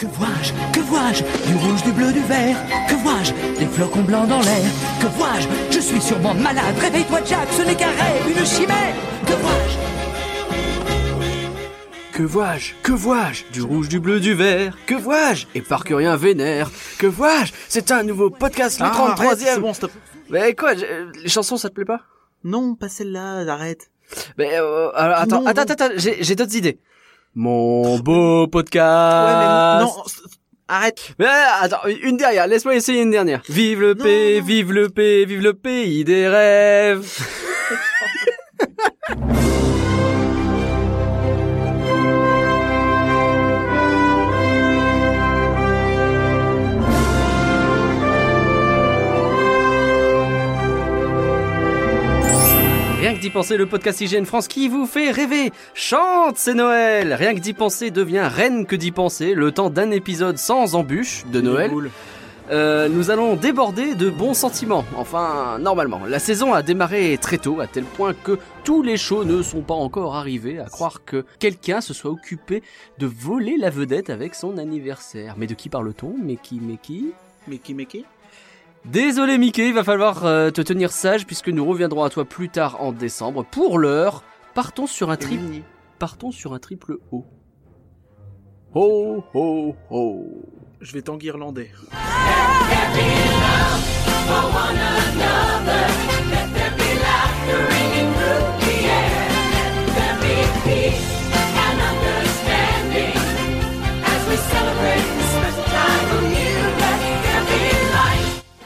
Que vois-je Que vois-je Du rouge, du bleu, du vert Que vois-je Des flocons blancs dans l'air Que vois-je Je suis sûrement malade Réveille-toi Jack, ce n'est qu'un rêve, une chimère Que vois-je Que vois-je Que vois-je Du rouge, du bleu, du vert Que vois-je Et par que rien vénère Que vois-je C'est un nouveau podcast, le Ah, arrête, 33 c'est e bon, stop. Mais quoi je- Les chansons, ça te plaît pas Non, pas celle-là, arrête. Mais euh, alors, attends, Non, attends, non. attends, j'ai d'autres idées. Mon beau podcast. ouais, mais non, arrête. Mais attends, une dernière, laisse-moi essayer une dernière. Vive le Non, P, non. vive le P, vive le pays des rêves. Rien que d'y penser, le podcast IGN France qui vous fait rêver. Chante, c'est Noël. Rien que d'y penser devient reine que d'y penser. Le temps d'un épisode sans embûche de Noël. Euh, nous allons déborder de bons sentiments. Enfin, normalement. La saison a démarré très tôt, à tel point que tous les shows ne sont pas encore arrivés, à croire que quelqu'un se soit occupé de voler la vedette avec son anniversaire. Mais de qui parle-t-on? Mais qui Mais qui? Mickey Mickey Désolé Mickey, il va falloir euh, te tenir sage puisque nous reviendrons à toi plus tard en décembre. Pour l'heure, partons sur un triple, partons sur un triple O. Ho ho ho. Je vais t'enguirlander.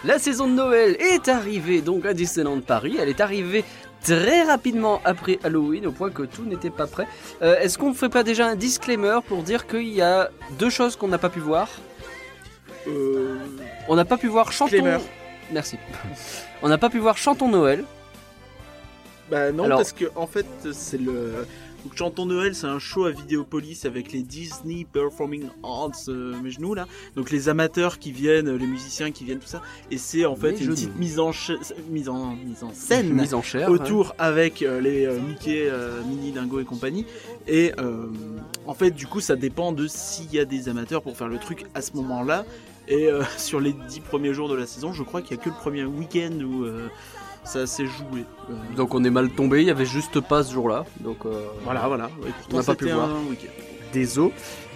La saison de Noël est arrivée donc à Disneyland Paris. Elle est arrivée très rapidement après Halloween, au point que tout n'était pas prêt. Euh, Est-ce qu'on ne ferait pas déjà un disclaimer pour dire qu'il y a deux choses qu'on n'a pas pu voir Euh... On n'a pas pu voir Chantons... Disclaimer. Merci. On n'a pas pu voir Chantons Noël. Bah non, Alors- parce que en fait, c'est le. Donc, Chantons Noël, c'est un show à Vidéopolis avec les Disney Performing Arts, euh, mes genoux là. Donc les amateurs qui viennent, les musiciens qui viennent, tout ça. Et c'est en fait Mes une genoux. petite mise en, mise en, mise en scène Mise en chair. autour avec euh, les euh, Mickey, Minnie, Dingo et compagnie. Et en fait, du coup, ça dépend de s'il y a des amateurs pour faire le truc à ce moment-là. Et sur les dix premiers jours de la saison, je crois qu'il y a que le premier week-end où ça s'est joué. Euh, Donc on est mal tombé, il y avait juste pas ce jour-là. Donc euh, voilà, voilà. Pourtant, On n'a pas pu voir. des os.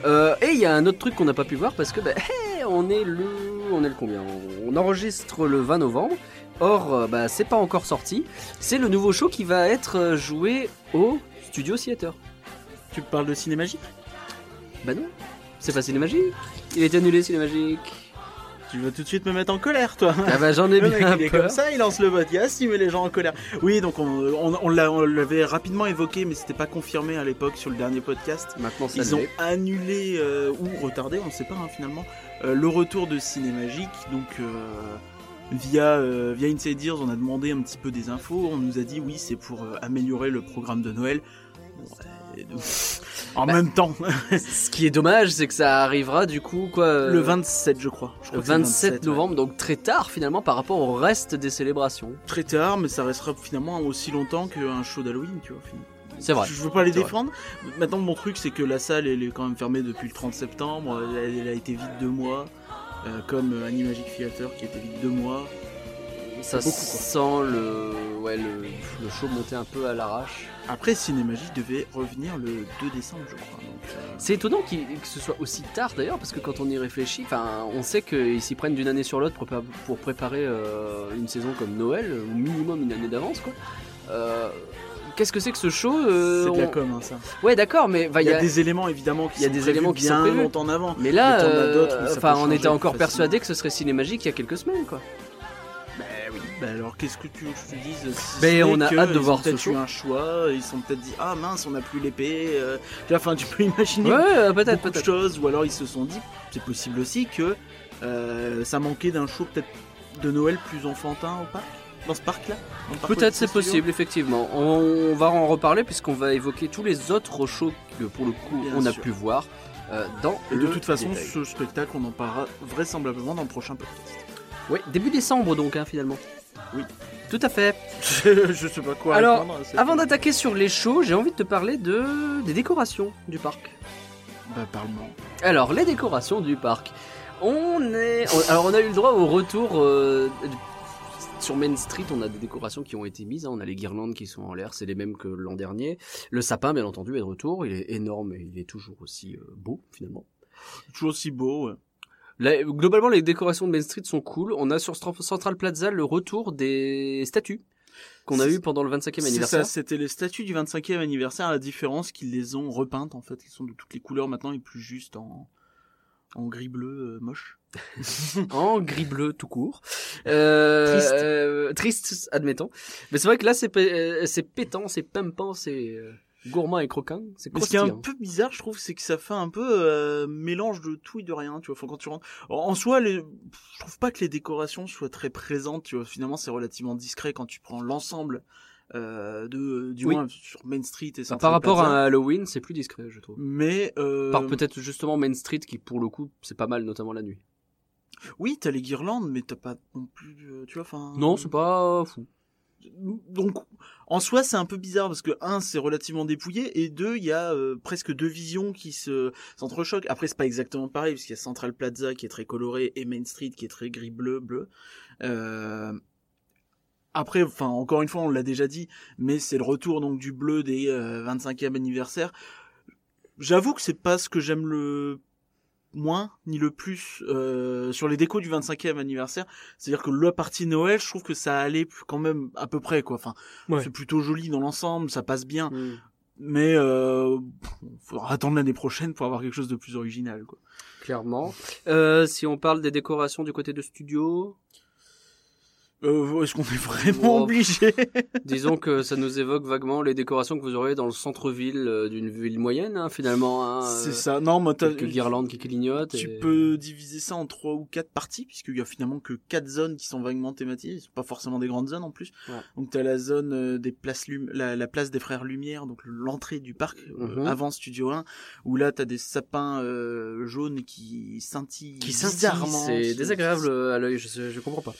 Euh, et il y a un autre truc qu'on n'a pas pu voir parce que bah, hey, on est le on est le combien? On enregistre le 20 novembre. Or bah, c'est pas encore sorti. C'est le nouveau show qui va être joué au Studio Theater. Tu parles de Cinémagique? Bah non, c'est pas Cinémagique. Il est annulé Cinémagique. Tu vas tout de suite me mettre en colère, toi. Ah bah j'en ai Le mec, bien il est peur. comme ça, il lance le podcast, il met les gens en colère. Oui, donc on, on, on l'a- on l'avait rapidement évoqué, mais c'était pas confirmé à l'époque sur le dernier podcast. Maintenant ça Ils ont annulé euh, ou retardé, on ne sait pas hein, finalement, euh, le retour de Cinémagique. Donc euh, via via Inside Ears, on a demandé un petit peu des infos. On nous a dit oui, c'est pour améliorer le programme de Noël. Ouais, donc, en Bah, même temps, Ce qui est dommage, c'est que ça arrivera du coup quoi euh, le 27, je crois. Je le crois que c'est le 27 ouais. novembre, donc très tard finalement par rapport au reste des célébrations. Très tard, mais ça restera finalement aussi longtemps qu'un show d'Halloween, tu vois. C'est vrai. Je veux pas les vrai. défendre. Maintenant, mon truc, c'est que la salle, elle est quand même fermée depuis le 30 septembre. Elle, elle a été vide deux mois. euh, comme euh, Animagic Theater qui était vide deux mois. Ça beaucoup, sent le, ouais, le, le show monter un peu à l'arrache. Après, Cinémagique devait revenir le 2 décembre, je crois. Euh, C'est étonnant que ce soit aussi tard d'ailleurs, parce que quand on y réfléchit, on sait qu'ils s'y prennent d'une année sur l'autre pour, pour préparer euh, une saison comme Noël, au minimum une année d'avance, quoi. Euh, Qu'est-ce que c'est que ce show c'est de la on- com, hein, ça. Ouais, d'accord, mais bah, Il y a des éléments évidemment qui y a sont des éléments qui sont bien longtemps en avant. Mais là, Mais peut on était encore persuadé que ce serait Cinémagique il y a quelques semaines, quoi. Bah alors, qu'est-ce que tu veux que je te dise si Ben, on a hâte de ils ont voir ce peut-être show. eu un choix. Ils se sont peut-être dit ah mince, on n'a plus l'épée. euh, Enfin, tu peux imaginer Ouais, peut-être, peut-être. choses, ou alors ils se sont dit, c'est possible aussi que euh, ça manquait d'un show peut-être de Noël plus enfantin au parc, dans ce parc-là. parc Peut-être c'est possible, effectivement. On, on va en reparler puisqu'on va évoquer tous les autres shows que pour le coup Bien on a sûr. pu voir euh, dans Et de toute façon, détail. ce spectacle, on en parlera vraisemblablement dans le prochain podcast. Oui, début décembre donc hein, finalement. Oui. Tout à fait. je, je sais pas quoi Alors, répondre Avant d'attaquer sur les shows, j'ai envie de te parler de des décorations du parc. bah, parle-moi. Alors, les décorations du parc. On est. on- alors, on a eu le droit au retour. euh, sur Main Street, on a des décorations qui ont été mises. hein. On a les guirlandes qui sont en l'air, c'est les mêmes que l'an dernier. Le sapin, bien entendu, est de retour. Il est énorme et il est toujours aussi euh, beau, finalement. Toujours aussi beau. ouais. Là, globalement, les décorations de Main Street sont cool. On a sur Central Plaza le retour des statues qu'on a eu pendant le 25e C'est anniversaire. ça, c'était les statues du 25e anniversaire. La différence qu'ils les ont repeintes en fait, ils sont de toutes les couleurs maintenant et plus juste en en gris bleu euh, moche. en gris bleu tout court. Euh, Triste. euh, triste, admettons. Mais c'est vrai que là, c'est pé- c'est pétant, c'est pimpant, c'est gourmand et croquant. C'est Mais ce qui est un peu bizarre, je trouve, c'est que ça fait un peu euh, mélange de tout et de rien, tu vois. Enfin, quand tu rentres, en soi, les... je trouve pas que les décorations soient très présentes, tu vois. Finalement, c'est relativement discret quand tu prends l'ensemble euh, de, du Oui. moins sur Main Street et Central par rapport Plaza. à Halloween, c'est plus discret, je trouve. Mais euh, Par peut-être justement Main Street, qui pour le coup, c'est pas mal, notamment la nuit. oui, t'as les guirlandes, mais t'as pas non plus, tu vois. Enfin. Non, c'est pas fou. Donc en soi c'est un peu bizarre parce que un c'est relativement dépouillé et deux il y a euh, presque deux visions qui se s'entrechoquent. Après c'est pas exactement pareil parce qu'il y a Central Plaza qui est très coloré et Main Street qui est très gris bleu bleu. Euh, après enfin encore une fois on l'a déjà dit mais c'est le retour donc du bleu des euh, 25e anniversaire. J'avoue que c'est pas ce que j'aime le moins ni le plus euh, sur les décos du 25e anniversaire c'est-à-dire que la partie Noël, je trouve que ça allait quand même à peu près quoi. Enfin, Ouais. c'est plutôt joli dans l'ensemble, ça passe bien, Hmm. mais euh, faudra attendre l'année prochaine pour avoir quelque chose de plus original quoi. Clairement. Euh, si on parle des décorations du côté de studio, Euh, Est-ce qu'on est vraiment Oh. obligé disons que ça nous évoque vaguement les décorations que vous aurez dans le centre-ville euh, d'une ville moyenne, hein, finalement. hein, C'est euh, ça. Non, moi, t'as- Quelques guirlandes qui clignotent. Tu et- peux diviser ça en trois ou quatre parties, puisqu'il y a finalement que quatre zones qui sont vaguement thématisées. C'est pas forcément des grandes zones en plus. Ouais. Donc t'as la zone euh, des places Lum- la, la place des frères Lumière, donc l'entrée du parc Mhm. avant Studio 1, où là t'as des sapins euh, jaunes qui scintillent Qui scintille, bizarrement. c'est désagréable à l'œil, je, je comprends pas.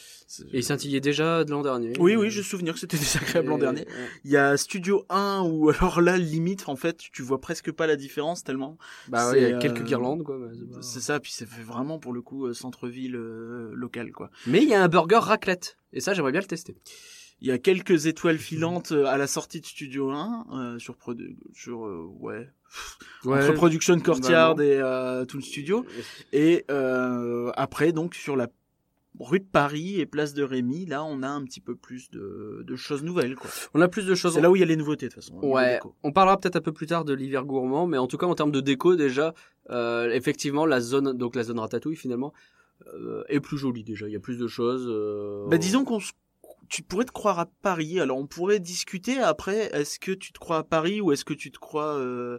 Et il scintillait déjà de l'an dernier. Oui, oui, j'ai souvenir que c'était désagréable l'an Et- dernier. ouais. Il y a Studio 1 où alors là limite en fait tu vois presque pas la différence tellement Bah ouais, il y a C'est, quelques euh, guirlandes quoi. c'est ça puis ça fait vraiment pour le coup euh, centre-ville euh, local quoi. Mais il y a un burger raclette. Et ça, j'aimerais bien le tester. Il y a quelques étoiles filantes euh, à la sortie de Studio 1 euh, sur produ- sur euh, ouais, entre Production Courtyard et euh, Toon Studio et euh, après donc sur la rue de Paris et place de Rémy là on a un petit peu plus de, de choses nouvelles quoi. On a plus de choses. C'est là où il y a les nouveautés de toute façon. niveau Ouais, on parlera peut-être un peu plus tard de l'hiver gourmand, mais en tout cas en termes de déco déjà, euh, effectivement la zone, donc la zone ratatouille finalement, euh, est plus jolie déjà. Il y a plus de choses. euh, Bah disons qu'on se- tu pourrais te croire à Paris. Alors on pourrait discuter après. Est-ce que tu te crois à Paris ou est-ce que tu te crois euh,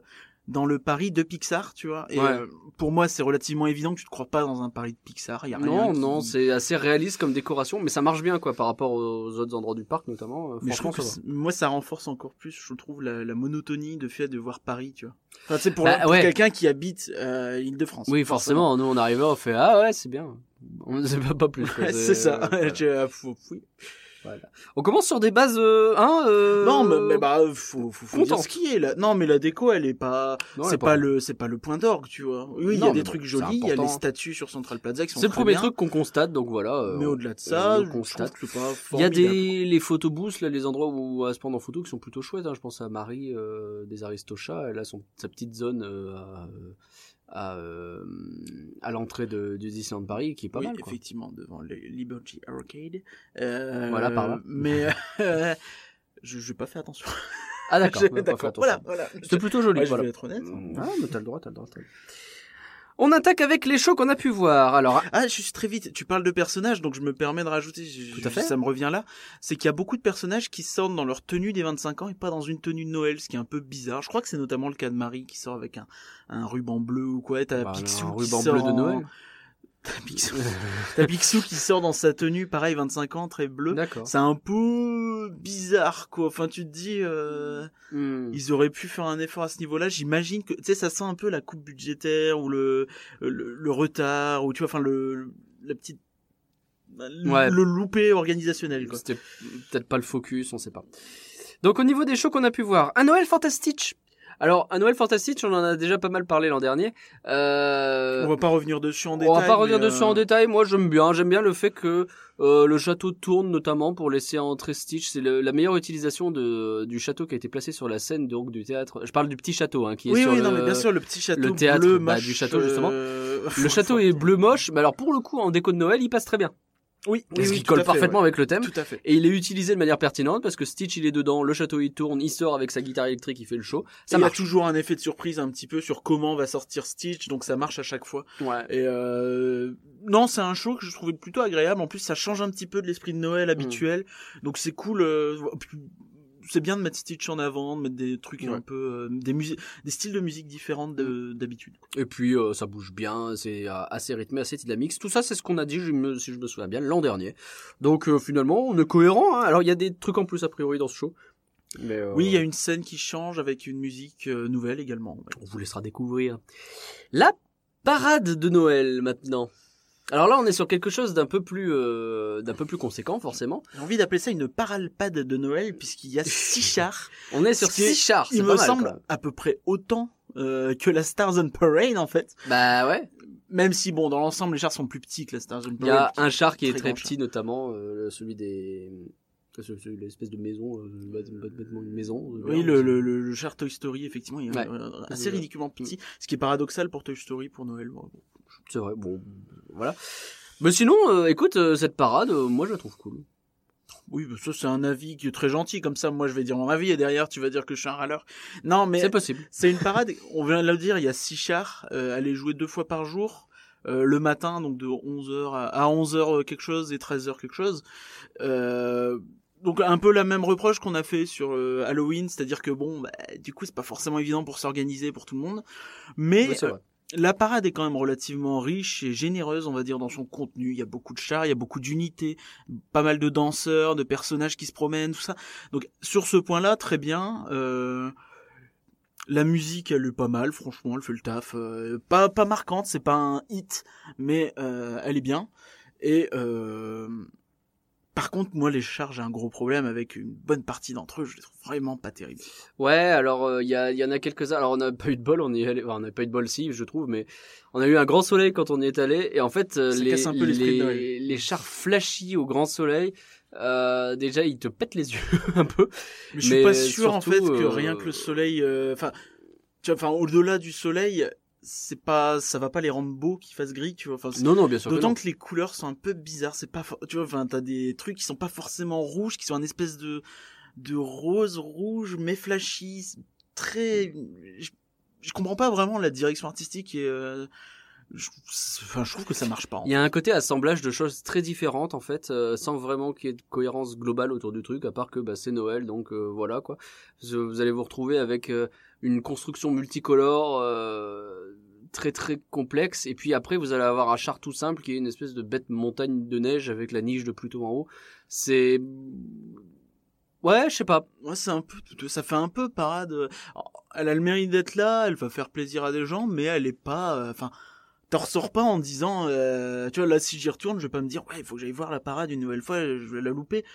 dans le Paris de Pixar, tu vois Et Ouais. euh, pour moi, c'est relativement évident que tu te crois pas dans un Paris de Pixar. Y a Non, qui- non, c'est assez réaliste comme décoration, mais ça marche bien quoi par rapport aux autres endroits du parc notamment. euh, Mais je trouve que ça c'est- moi, ça renforce encore plus, je trouve, la, la monotonie de fait de voir Paris, tu vois. Enfin, sais, pour, Bah, pour quelqu'un qui habite euh, Île-de-France. Oui, forcément. Nous, on arrivait, on fait ah ouais, c'est bien. On ne sait pas, pas plus. Ouais, c'est ça. euh, Tu- On commence sur des bases, euh, hein. euh, Non, mais, mais bah, faut, faut, faut dire ce qui est là. Non, mais la déco, elle est pas. c'est pas, le, c'est pas le point d'orgue, tu vois. Oui, il y a des trucs jolis, il y a les statues sur Central Plaza qui sont C'est le premier bien, truc qu'on constate, donc voilà. euh, Mais au-delà de ça, le je constate. trouve que c'est pas Il y a des les photobooths là, les endroits où à se prendre en photo qui sont plutôt chouettes. Hein. Je pense à Marie euh, des Aristochats. Elle a son sa petite zone à à, euh, à l'entrée de du Disneyland Paris qui est pas oui, mal. Quoi. effectivement, devant le Liberty Arcade. Euh, Voilà, par là. Mais euh, je n'ai pas fait attention. Ah d'accord. D'accord, voilà, voilà. C'était plutôt joli. Ouais, je voilà. vais être honnête. Ah mais t'as le droit, t'as le droit. t'as le droit. On attaque avec les shows qu'on a pu voir. Alors Ah, juste très vite, tu parles de personnages, donc je me permets de rajouter, Tout à fait. ça me revient là, c'est qu'il y a beaucoup de personnages qui sortent dans leur tenue des 25 ans et pas dans une tenue de Noël, ce qui est un peu bizarre. Je crois que c'est notamment le cas de Marie qui sort avec un, un ruban bleu ou quoi, t'as bah, Picsou un qui ruban sort bleu de en- Noël. T'as Picsou. T'as Picsou qui sort dans sa tenue, pareil, 25 ans, très bleu. D'accord. C'est un peu bizarre, quoi. Enfin, tu te dis, euh, Hmm. ils auraient pu faire un effort à ce niveau-là. J'imagine que, tu sais, ça sent un peu la coupe budgétaire ou le, le, le retard ou tu vois, enfin, le, la petite, le, Ouais. le loupé organisationnel. C'était peut-être pas le focus, on sait pas. Donc au niveau des shows qu'on a pu voir, un Noël fantastique Alors, à Noël Fantastique, on en a déjà pas mal parlé l'an dernier. Euh... On va pas revenir dessus en détail. On va pas revenir dessus en euh, détail. Moi, j'aime bien. J'aime bien le fait que euh, le château tourne notamment pour laisser entrer Stitch. C'est la meilleure utilisation de, du château qui a été placé sur la scène donc du théâtre. Je parle du petit château hein, qui est Oui, sur oui, le... non, mais bien sûr, le petit château le théâtre, bleu, bah, moche, du château, justement. euh, Le château est bleu moche, mais alors pour le coup en déco de Noël, il passe très bien. Oui, oui, Parce oui, qu'il tout à colle fait, parfaitement ouais. avec le thème. Tout à fait. Et il est utilisé de manière pertinente parce que Stitch il est dedans, le château il tourne, il sort avec sa guitare électrique, il fait le show. Ça il y a toujours un effet de surprise un petit peu sur comment va sortir Stitch, donc ça marche à chaque fois. Ouais. Et euh, non, c'est un show que je trouvais plutôt agréable. En plus, ça change un petit peu de l'esprit de Noël habituel, donc c'est cool. C'est bien de mettre Stitch en avant, de mettre des trucs Ouais. un peu, euh, des musiques, des styles de musique différents Mm. de- d'habitude. Et puis euh, ça bouge bien, c'est euh, assez rythmé, assez dynamique. Tout ça c'est ce qu'on a dit, je me- si je me souviens bien, l'an dernier. Donc finalement on est cohérent. Hein. Alors il y a des trucs en plus a priori dans ce show. Mais Oui, il y a une scène qui change avec une musique nouvelle également. on vous laissera découvrir. La parade de Noël maintenant. Alors là on est sur quelque chose d'un peu plus euh, d'un peu plus conséquent forcément. J'ai envie d'appeler ça une paralpade de Noël puisqu'il y a six chars. On est sur six chars. Il me mal, semble quoi. à peu près autant euh, que la Stars on Parade en fait. Bah ouais. Même si bon, dans l'ensemble, les chars sont plus petits que la Stars on Il y a Parade. un char qui est très petit, notamment euh, celui des celui- celui- l'espèce de maison, euh, bât- bâtiment une maison. euh, Oui, le, le, char Toy Story, effectivement, il est Ouais. euh, assez ridiculement petit, ce qui est paradoxal pour Toy Story pour Noël. Bon. C'est vrai. Bon, voilà. Mais sinon, euh, écoute, euh, cette parade, euh, moi je la trouve cool. Oui, ça c'est un avis qui est très gentil, comme ça moi je vais dire mon avis et derrière tu vas dire que je suis un râleur. Non, mais C'est possible. c'est une parade, on vient de le dire, il y a six chars, euh, elle est jouée deux fois par jour. euh, le matin, donc de 11h à, à 11h quelque chose et 13h quelque chose. Euh, donc un peu la même reproche qu'on a fait sur euh, Halloween, c'est-à-dire que bon, bah, du coup c'est pas forcément évident pour s'organiser pour tout le monde, mais Oui, euh, la parade est quand même relativement riche et généreuse, on va dire, dans son contenu. Il y a beaucoup de chars, il y a beaucoup d'unités, pas mal de danseurs, de personnages qui se promènent, tout ça. Donc sur ce point-là, très bien. Euh, la musique, elle est pas mal, franchement, elle fait le taf. Euh, pas pas marquante, c'est pas un hit, mais euh, elle est bien. Et euh, par contre, moi, les chars, j'ai un gros problème avec une bonne partie d'entre eux. Je les trouve vraiment pas terribles. Ouais, alors euh, il y, en a quelques-uns. Alors on n'a pas eu de bol, on y est allé. enfin, on n'a pas eu de bol si, je trouve, mais on a eu un grand soleil quand on y est allé. Et en fait, euh, les, les, chars flashy au grand soleil, euh, déjà ils te pètent les yeux un peu. Mais je suis Mais pas sûr en fait que euh, rien que le soleil, enfin, enfin au-delà du soleil, c'est pas, ça va pas les rendre beaux qu'ils fassent gris, tu vois. Enfin, Non, non, bien sûr. D'autant que, les couleurs sont un peu bizarres. C'est pas, tu vois, enfin, t'as des trucs qui sont pas forcément rouges, qui sont un espèce de de rose rouge mais flashy, très. Je, je comprends pas vraiment la direction artistique et. euh, je, enfin, je trouve que ça marche pas. en Il y a un côté assemblage de choses très différentes en fait, euh, sans vraiment qu'il y ait de cohérence globale autour du truc, à part que bah, c'est Noël, donc euh, voilà quoi. Vous vous allez vous retrouver avec euh, une construction multicolore euh, très très complexe, et puis après vous allez avoir un char tout simple qui est une espèce de bête montagne de neige avec la niche de Pluto en haut. C'est ouais, je sais pas. Ouais, c'est un peu, ça fait un peu parade. Elle a le mérite d'être là, elle va faire plaisir à des gens, mais elle est pas, euh, enfin, t'en ressors pas en disant, euh, tu vois, là, si j'y retourne, je vais pas me dire, ouais, il faut que j'aille voir la parade une nouvelle fois, je vais la louper.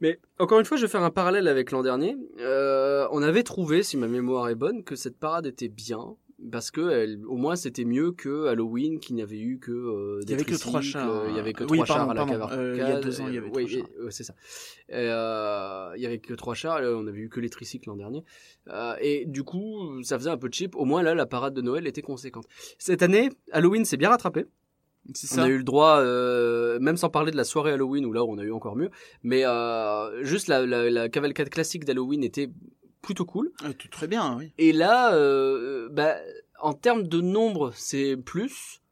Mais encore une fois, je vais faire un parallèle avec l'an dernier. Euh, on avait trouvé, si ma mémoire est bonne, que cette parade était bien. Parce que elle, au moins c'était mieux que Halloween qui n'avait eu que euh, Il y des avait que trois tricycles, chars, euh, il y avait que oui, trois chars à la cavalcade. euh, il y a deux ans, il y avait trois oui, chars. c'est ça. Et, il y avait que trois chars. on avait eu que les tricycles l'an dernier. Euh, et du coup, ça faisait un peu cheap. Au moins là, la parade de Noël était conséquente. Cette année, Halloween s'est bien rattrapé. On ça. a eu le droit, euh, même sans parler de la soirée Halloween où là on a eu encore mieux, mais euh, juste la, la, la cavalcade classique d'Halloween était plutôt cool. Ah, tout très bien, oui. Et là, euh, bah, en termes de nombre, c'est plus,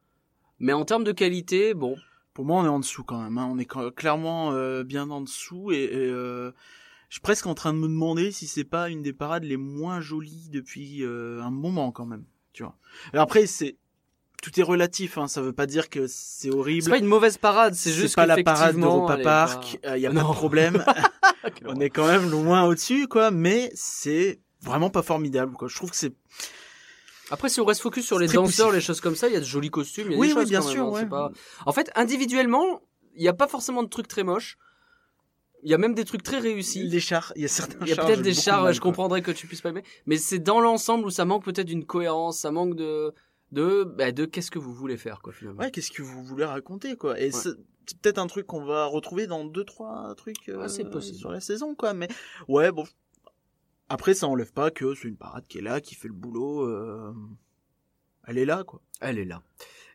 mais en termes de qualité, bon, Pour moi, on est en dessous quand même. hein. On est clairement bien en dessous et, et, je suis presque en train de me demander si c'est pas une des parades les moins jolies depuis un moment quand même. Tu vois. Après, c'est tout est relatif. Hein. Ça veut pas dire que c'est horrible. c'est pas une mauvaise parade, c'est juste pas la parade d'Europa Park. pas- Il y a pas Non. de problème. On est quand même loin au-dessus, quoi. Mais c'est vraiment pas formidable, quoi. Je trouve que c'est Après, si on reste focus sur les danseurs, poussif. les choses comme ça, il y a de jolis costumes, y a Oui, des oui, choses bien quand sûr, hein, ouais. pas- En fait, individuellement, il n'y a pas forcément de trucs très moches. Il y a même des trucs très réussis. Les chars, il y a certains Il y a peut-être des chars, mal, je comprendrais que tu puisses pas aimer, mais c'est dans l'ensemble où ça manque peut-être d'une cohérence, ça manque de de bah, de qu'est-ce que vous voulez faire quoi finalement. Ouais, qu'est-ce que vous voulez raconter, quoi. Et Ouais. c'est peut-être un truc qu'on va retrouver dans deux, trois trucs euh, sur la saison, quoi. Mais ouais, bon. Après, ça enlève pas que c'est une parade qui est là, qui fait le boulot. euh, Elle est là, quoi. Elle est là.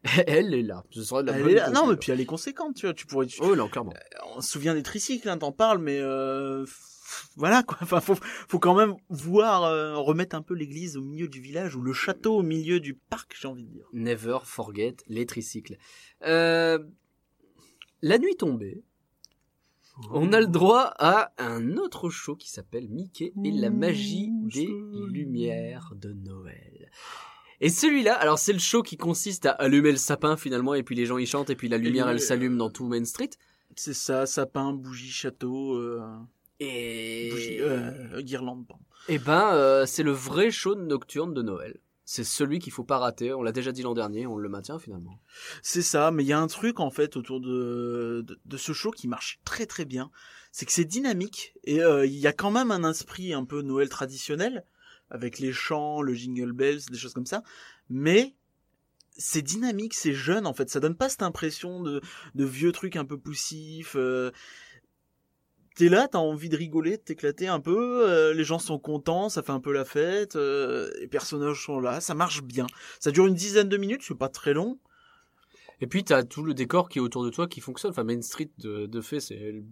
Elle est là. Ce sera de la Elle bonne est là. Non, mais puis elle est conséquente, tu vois. Tu pourrais. Oh non, clairement. On se souvient des tricycles, hein, t'en parles, mais euh, voilà quoi. Enfin, faut, faut quand même voir euh, remettre un peu l'église au milieu du village ou le château au milieu du parc, j'ai envie de dire. Never forget les tricycles. Euh, la nuit tombée, on a le droit à un autre show qui s'appelle Mickey et la magie des lumières de Noël. Et celui-là, alors c'est le show qui consiste à allumer le sapin finalement et puis les gens y chantent et puis la lumière le- elle s'allume dans tout Main Street. C'est ça, sapin, bougie, château, euh, Et bougie, euh, guirlande. pardon. Eh ben, euh, c'est le vrai show nocturne de Noël. C'est celui qu'il faut pas rater. On l'a déjà dit l'an dernier, on le maintient finalement. C'est ça, mais il y a un truc en fait autour de, de, de ce show qui marche très très bien. C'est que c'est dynamique et euh, il y a quand même un esprit un peu Noël traditionnel avec les chants, le jingle bells, des choses comme ça. Mais c'est dynamique, c'est jeune en fait. Ça donne pas cette impression de, de vieux trucs un peu poussifs. euh. T'es là, t'as envie de rigoler, de t'éclater un peu. euh, les gens sont contents, ça fait un peu la fête. euh, les personnages sont là, ça marche bien. Ça dure une dizaine de minutes, c'est pas très long. Et puis t'as tout le décor qui est autour de toi qui fonctionne. Enfin, Main Street de, de fait, c'est le-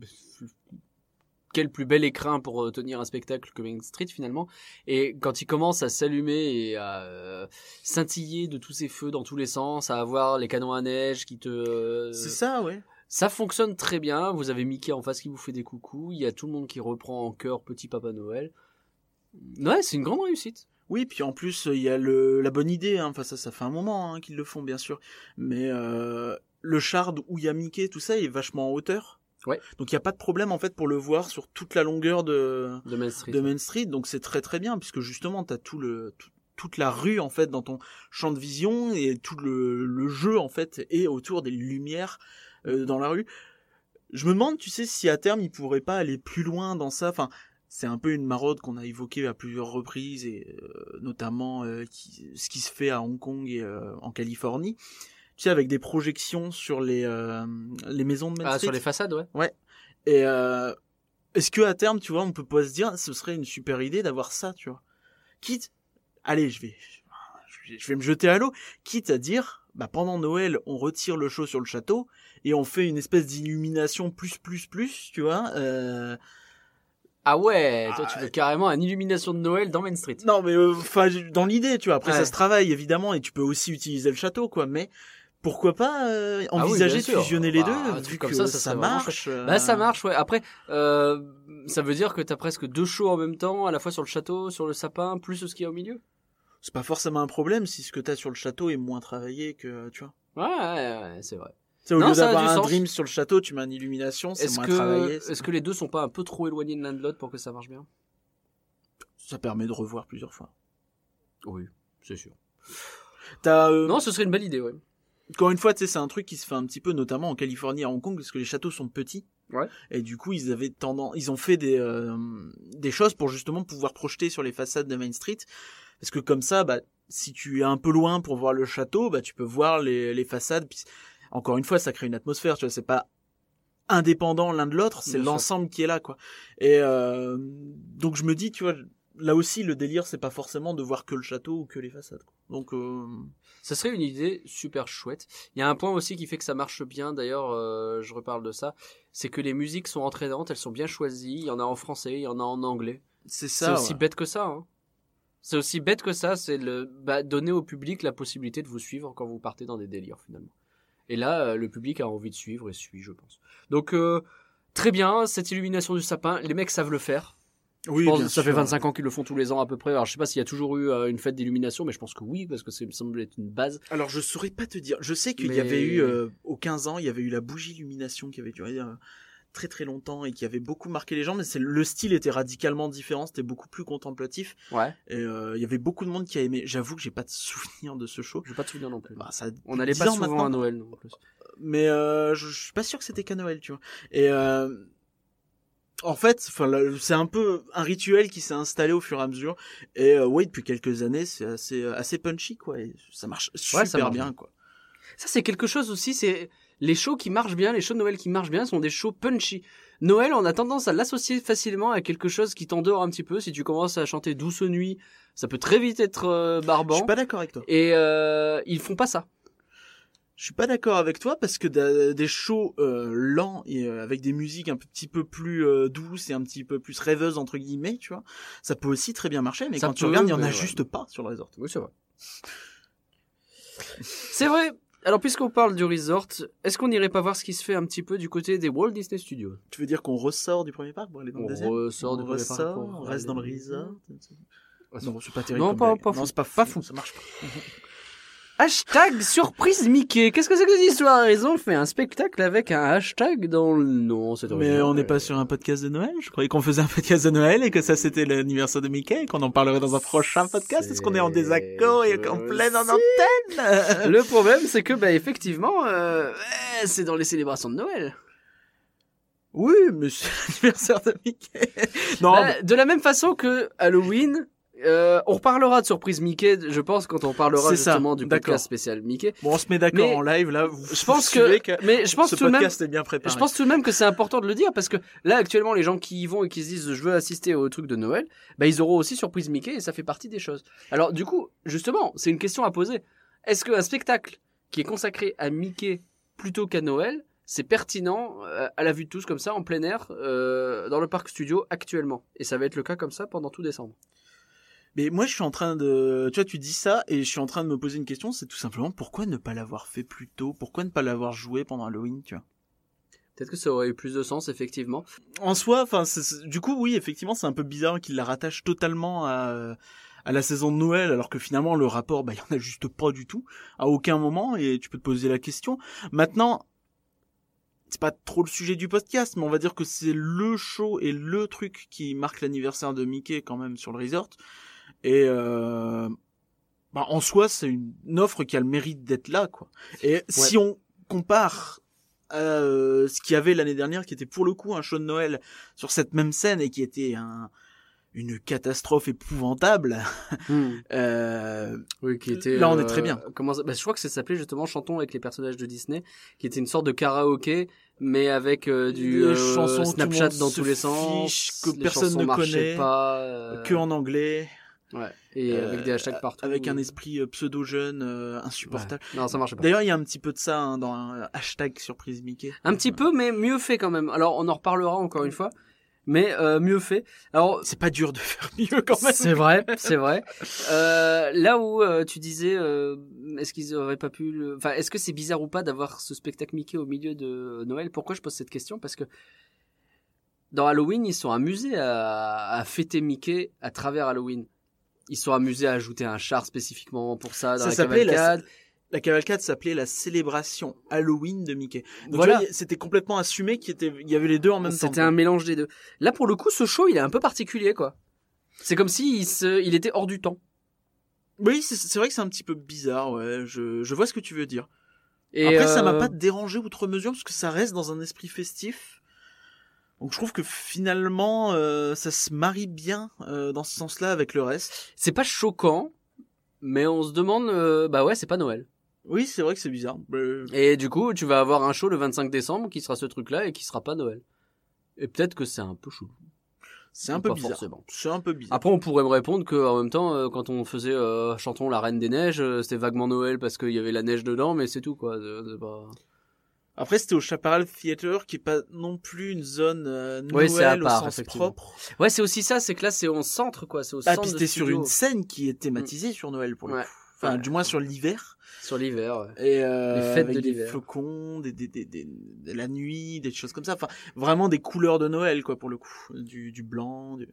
quel plus bel écrin pour euh, tenir un spectacle que Main Street finalement. Et quand il commence à s'allumer et à euh, scintiller de tous ces feux dans tous les sens, à avoir les canons à neige qui te C'est ça, ouais. Ça fonctionne très bien. Vous avez Mickey en face qui vous fait des coucous. Il y a tout le monde qui reprend en chœur Petit Papa Noël. Ouais, c'est une grande réussite. Oui, puis en plus, il y a le, la bonne idée, hein. enfin ça, ça fait un moment hein, qu'ils le font, bien sûr. Mais euh, le shard où il y a Mickey, tout ça, est vachement en hauteur. Ouais. Donc il n'y a pas de problème en fait pour le voir sur toute la longueur de, De Main Street. de Main Street, donc c'est très très bien, puisque justement, tu as tout le, tout- toute la rue en fait dans ton champ de vision, et tout le, le jeu en fait est autour des lumières euh, dans la rue. Je me demande, tu sais, si à terme, ils pourraient pas aller plus loin dans ça. Enfin, c'est un peu une maraude qu'on a évoquée à plusieurs reprises, et euh, notamment euh, qui- ce qui se fait à Hong Kong et en Californie. Tu sais, avec des projections sur les, les maisons de Main Ah, Street. sur les façades, ouais. Et euh, est-ce que à terme, tu vois, on peut pas se dire, ce serait une super idée d'avoir ça, tu vois? Quitte, allez, je vais- je vais me jeter à l'eau. Quitte à dire, bah pendant Noël, on retire le show sur le château et on fait une espèce d'illumination plus plus plus, tu vois. Euh... Ah ouais, toi Ah, tu veux carrément une illumination de Noël dans Main Street. Non, mais euh, enfin, dans l'idée, tu vois. Après, Ouais. ça se travaille évidemment et tu peux aussi utiliser le château, quoi. Mais pourquoi pas euh, Ah oui, envisager de fusionner les Bah, un deux, truc vu comme que ça, ça, marche. euh, Bah ça marche, ouais. Après, euh, ça veut dire que t'as presque deux shows en même temps, à la fois sur le château, sur le sapin, plus ce qu'il y a au milieu? C'est pas forcément un problème si ce que t'as sur le château est moins travaillé que, tu vois. Ouais, ouais, ouais, c'est vrai. Tu sais, au Non, lieu d'avoir un sens. dream sur le château, tu mets une illumination, c'est moins travaillé. que, est-ce que les deux sont pas un peu trop éloignés de l'un de l'autre pour que ça marche bien? Ça permet de revoir plusieurs fois. Oui, c'est sûr. T'as, euh, Non, ce serait une belle idée, ouais. encore une fois, c'est un truc qui se fait un petit peu, notamment en Californie et à Hong Kong, parce que les châteaux sont petits. Ouais. Et du coup, ils avaient tendance, ils ont fait des, euh, des choses pour justement pouvoir projeter sur les façades de Main Street. Parce que comme ça, bah, si tu es un peu loin pour voir le château, bah, tu peux voir les, les façades. Puis, encore une fois, ça crée une atmosphère, tu vois, c'est pas indépendant l'un de l'autre, c'est l'ensemble qui est là, quoi. Et euh, donc je me dis, tu vois, là aussi, le délire, c'est pas forcément de voir que le château ou que les façades. quoi. Donc, euh, Ça serait une idée super chouette. Il y a un point aussi qui fait que ça marche bien, d'ailleurs, euh, je reparle de ça, c'est que les musiques sont entraînantes, elles sont bien choisies, il y en a en français, il y en a en anglais. c'est C'est ça. aussi ouais. bête que ça. Hein. C'est aussi bête que ça, c'est le bah, donner au public la possibilité de vous suivre quand vous partez dans des délires finalement. Et là, euh, le public a envie de suivre et suit, je pense. Donc euh, très bien, cette illumination du sapin, les mecs savent le faire. Oui, Je pense bien ça sûr. fait 25 ans qu'ils le font tous les ans à peu près. Alors je sais pas s'il y a toujours eu euh, une fête d'illumination, mais je pense que oui, parce que ça me semble être une base. Alors je saurais pas te dire. Je sais qu'il Mais- y avait eu euh, aux 15 ans, il y avait eu la bougie illumination qui avait duré très très longtemps et qui avait beaucoup marqué les gens. Mais c'est le style était radicalement différent. C'était beaucoup plus contemplatif Ouais. et euh, il y avait beaucoup de monde qui a aimé. J'avoue que j'ai pas de souvenir de ce show. Je pas de souvenir non plus. Bah, ça On n'allait 10 pas souvent maintenant. à Noël non plus. mais euh, je, je suis pas sûr que c'était qu'à Noël, tu vois. Et euh, En fait, c'est un peu un rituel qui s'est installé au fur et à mesure. Et euh, oui, depuis quelques années, c'est assez, assez punchy, quoi. Et ça marche super ça marche bien, bien. quoi. Ça, c'est quelque chose aussi, c'est les shows qui marchent bien, les shows de Noël qui marchent bien sont des shows punchy. Noël, on a tendance à l'associer facilement à quelque chose qui t'endort un petit peu. Si tu commences à chanter Douce Nuit, ça peut très vite être euh, Je barbant. suis pas d'accord avec toi. Et euh, ils font pas ça. Je suis pas d'accord avec toi parce que des shows euh, lents et euh, avec des musiques un petit peu plus euh, douces et un petit peu plus rêveuses entre guillemets, tu vois, ça peut aussi très bien marcher. Mais Ça quand tu regardes, il y en a ouais. juste pas sur le resort. Oui, c'est vrai. c'est vrai. Alors, puisqu'on parle du resort, est-ce qu'on n'irait pas voir ce qui se fait un petit peu du côté des Walt Disney Studios? Tu veux dire qu'on ressort du premier parc pour aller dans le On deuxième? ressort du On premier parc on reste dans le resort. Non, c'est pas terrible. Non, comme pas- pas Non, fou. c'est pas, fou. Ça marche pas. Hashtag surprise Mickey. Qu'est-ce que c'est que cette histoire? Ils ont fait un spectacle avec un hashtag dans le nom. C'est Mais on n'est pas sur un podcast de Noël. Je croyais qu'on faisait un podcast de Noël et que ça c'était l'anniversaire de Mickey et qu'on en parlerait dans un prochain podcast. Est-ce qu'on est en désaccord et en pleine en antenne Le problème, c'est que, bah, effectivement, euh, c'est dans les célébrations de Noël. Oui, mais c'est l'anniversaire de Mickey. Non, Bah, de la même façon que Halloween, euh, on reparlera de surprise Mickey, je pense, quand on parlera ça, justement du podcast spécial Mickey. bon, on se met d'accord en live là. Vous, Je pense vous que, mais je pense ce tout de même, est bien préparé. je pense tout de même que c'est important de le dire parce que là, actuellement, les gens qui y vont et qui se disent je veux assister au truc de Noël, bah, ils auront aussi surprise Mickey et ça fait partie des choses. Alors, du coup, justement, c'est une question à poser. Est-ce qu'un spectacle qui est consacré à Mickey plutôt qu'à Noël, c'est pertinent euh, à la vue de tous comme ça en plein air euh, dans le parc studio actuellement? Et ça va être le cas comme ça pendant tout décembre. Mais moi, je suis en train de, tu vois, tu dis ça et je suis en train de me poser une question. C'est tout simplement pourquoi ne pas l'avoir fait plus tôt? Pourquoi ne pas l'avoir joué pendant Halloween, tu vois? Peut-être que ça aurait eu plus de sens, effectivement. En soi, enfin, du coup, oui, effectivement, c'est un peu bizarre qu'il la rattache totalement à, à la saison de Noël, alors que finalement, le rapport, bah, il y en a juste pas du tout, à aucun moment, et tu peux te poser la question. Maintenant, c'est pas trop le sujet du podcast, mais on va dire que c'est le show et le truc qui marque l'anniversaire de Mickey quand même sur le resort. Et euh, bah, en soi, c'est une, une offre qui a le mérite d'être là, quoi. Et si on compare à euh, ce qu'il y avait l'année dernière, qui était pour le coup un show de Noël sur cette même scène et qui était un, une catastrophe épouvantable, euh, Oui, qui était. Là, on est euh, très bien. Comment ça- bah, je crois que ça s'appelait justement Chantons avec les personnages de Disney, qui était une sorte de karaoké, mais avec euh, du euh, chansons tout Snapchat dans tous les sens, que les personne ne connaît, pas, que en anglais, ouais, et euh, avec des hashtags partout. avec un esprit euh, pseudo-jeune euh, insupportable. Ouais. Non, ça marchait pas. D'ailleurs, il y a un petit peu de ça hein, dans un hashtag surprise Mickey. Un petit peu, mais mieux fait quand même. Alors, on en reparlera encore une fois, mais euh, mieux fait. Alors, C'est pas dur de faire mieux quand même. C'est vrai, c'est vrai. Euh, là où euh, tu disais, euh, est-ce qu'ils auraient pas pu, le... enfin, est-ce que c'est bizarre ou pas d'avoir ce spectacle Mickey au milieu de Noël? Pourquoi je pose cette question? Parce que dans Halloween, ils sont amusés à, à fêter Mickey à travers Halloween. Ils sont amusés à ajouter un char spécifiquement pour ça dans Ça la cavalcade. La cavalcade s'appelait la célébration Halloween de Mickey. Donc, Voilà. c'était complètement assumé qu'il était, y avait les deux en même temps. C'était un mélange des deux. Là, pour le coup, ce show, il est un peu particulier, quoi. C'est comme si il, se... il était hors du temps. Oui, c'est- vrai que c'est un petit peu bizarre, ouais. Je, je vois ce que tu veux dire. Et Après, ça m'a euh, pas dérangé outre mesure parce que ça reste dans un esprit festif. Donc je trouve que finalement, euh, ça se marie bien euh, dans ce sens-là avec le reste. C'est pas choquant, mais on se demande, euh, bah ouais, c'est pas Noël. Oui, c'est vrai que c'est bizarre. Euh, Et du coup, tu vas avoir un show le 25 décembre qui sera ce truc-là et qui sera pas Noël. Et peut-être que c'est un peu chelou. C'est un peu bizarre. C'est un peu bizarre. Après, on pourrait me répondre que en même temps, euh, quand on faisait euh, chantons la Reine des Neiges, c'était vaguement Noël parce qu'il y avait la neige dedans, mais c'est tout quoi. C'est- c'est pas- Après, c'était au Chaparral Theater, qui est pas non plus une zone euh, Oui, c'est à Noël part, au sens propre. Ouais, c'est aussi ça, c'est que là, c'est au centre quoi, c'est au Ah, centre. c'était sur une scène qui est thématisée sur Noël pour le Ouais. coup. Enfin, Ouais. du moins sur l'hiver. sur l'hiver. ouais. Et euh, Les fêtes avec de des l'hiver. flocons, des, des, des, des- de la nuit, des choses comme ça. Enfin, vraiment des couleurs de Noël, quoi, pour le coup. Du, du blanc. du-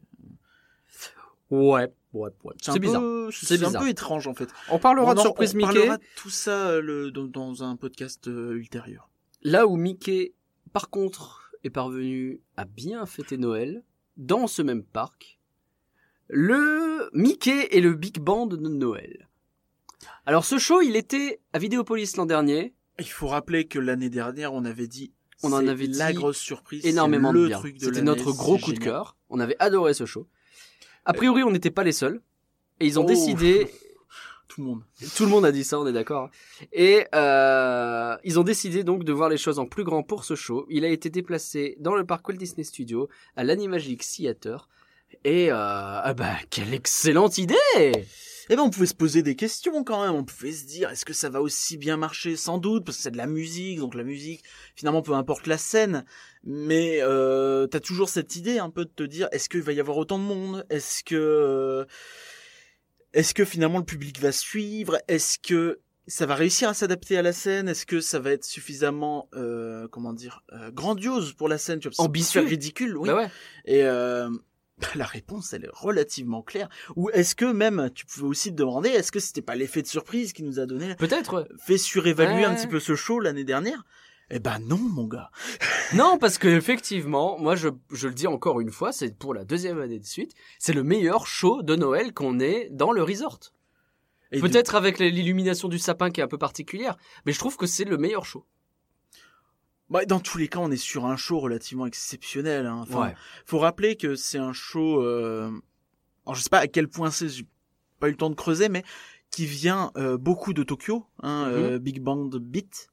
Ouais, ouais, ouais. C'est bizarre. peu- C'est un peu étrange, en fait. On parlera On de en- surprise on Mickey. parlera de tout ça euh, le, dans, dans un podcast euh, ultérieur. Là où Mickey, par contre, est parvenu à bien fêter Noël, dans ce même parc, le Mickey et le Big Band de Noël. Alors ce show, il était à Vidéopolis l'an dernier. Il faut rappeler que l'année dernière, on avait dit On en avait la dit grosse surprise. énormément de bien. C'était notre gros coup de cœur. On avait adoré ce show. A priori, on n'était pas les seuls. Et ils ont Oh. décidé, Tout le monde. tout le monde a dit ça, on est d'accord. Et euh, ils ont décidé donc de voir les choses en plus grand pour ce show. Il a été déplacé dans le parc Walt Disney Studio à l'Animagic Theater. Et euh, ah bah, quelle excellente idée Eh ben, on pouvait se poser des questions quand même. On pouvait se dire, est-ce que ça va aussi bien marcher? Sans doute, parce que c'est de la musique, donc la musique, finalement, peu importe la scène. Mais euh, t'as toujours cette idée un peu de te dire, est-ce qu'il va y avoir autant de monde? Est-ce que, euh, est-ce que finalement le public va suivre? Est-ce que ça va réussir à s'adapter à la scène? Est-ce que ça va être suffisamment, euh, comment dire, euh, grandiose pour la scène? Tu vois, Ambitieux. ridicule, oui. Bah ouais. Et euh, la réponse, elle est relativement claire. Ou est-ce que même, tu pouvais aussi te demander, est-ce que c'était pas l'effet de surprise qui nous a donné, Peut-être. fait surévaluer Ouais. un petit peu ce show l'année dernière? Eh ben non, mon gars. Non, parce que effectivement, moi je, je le dis encore une fois, c'est pour la deuxième année de suite, c'est le meilleur show de Noël qu'on ait dans le resort. Peut-être avec l'illumination du sapin qui est un peu particulière, mais je trouve que c'est le meilleur show. Bah, dans tous les cas, on est sur un show relativement exceptionnel. Hein. Enfin, faut rappeler que c'est un show. Euh... Alors, je sais pas à quel point c'est, j'ai pas eu le temps de creuser, mais qui vient euh, beaucoup de Tokyo, hein, Mhm. euh, Big Band Beat.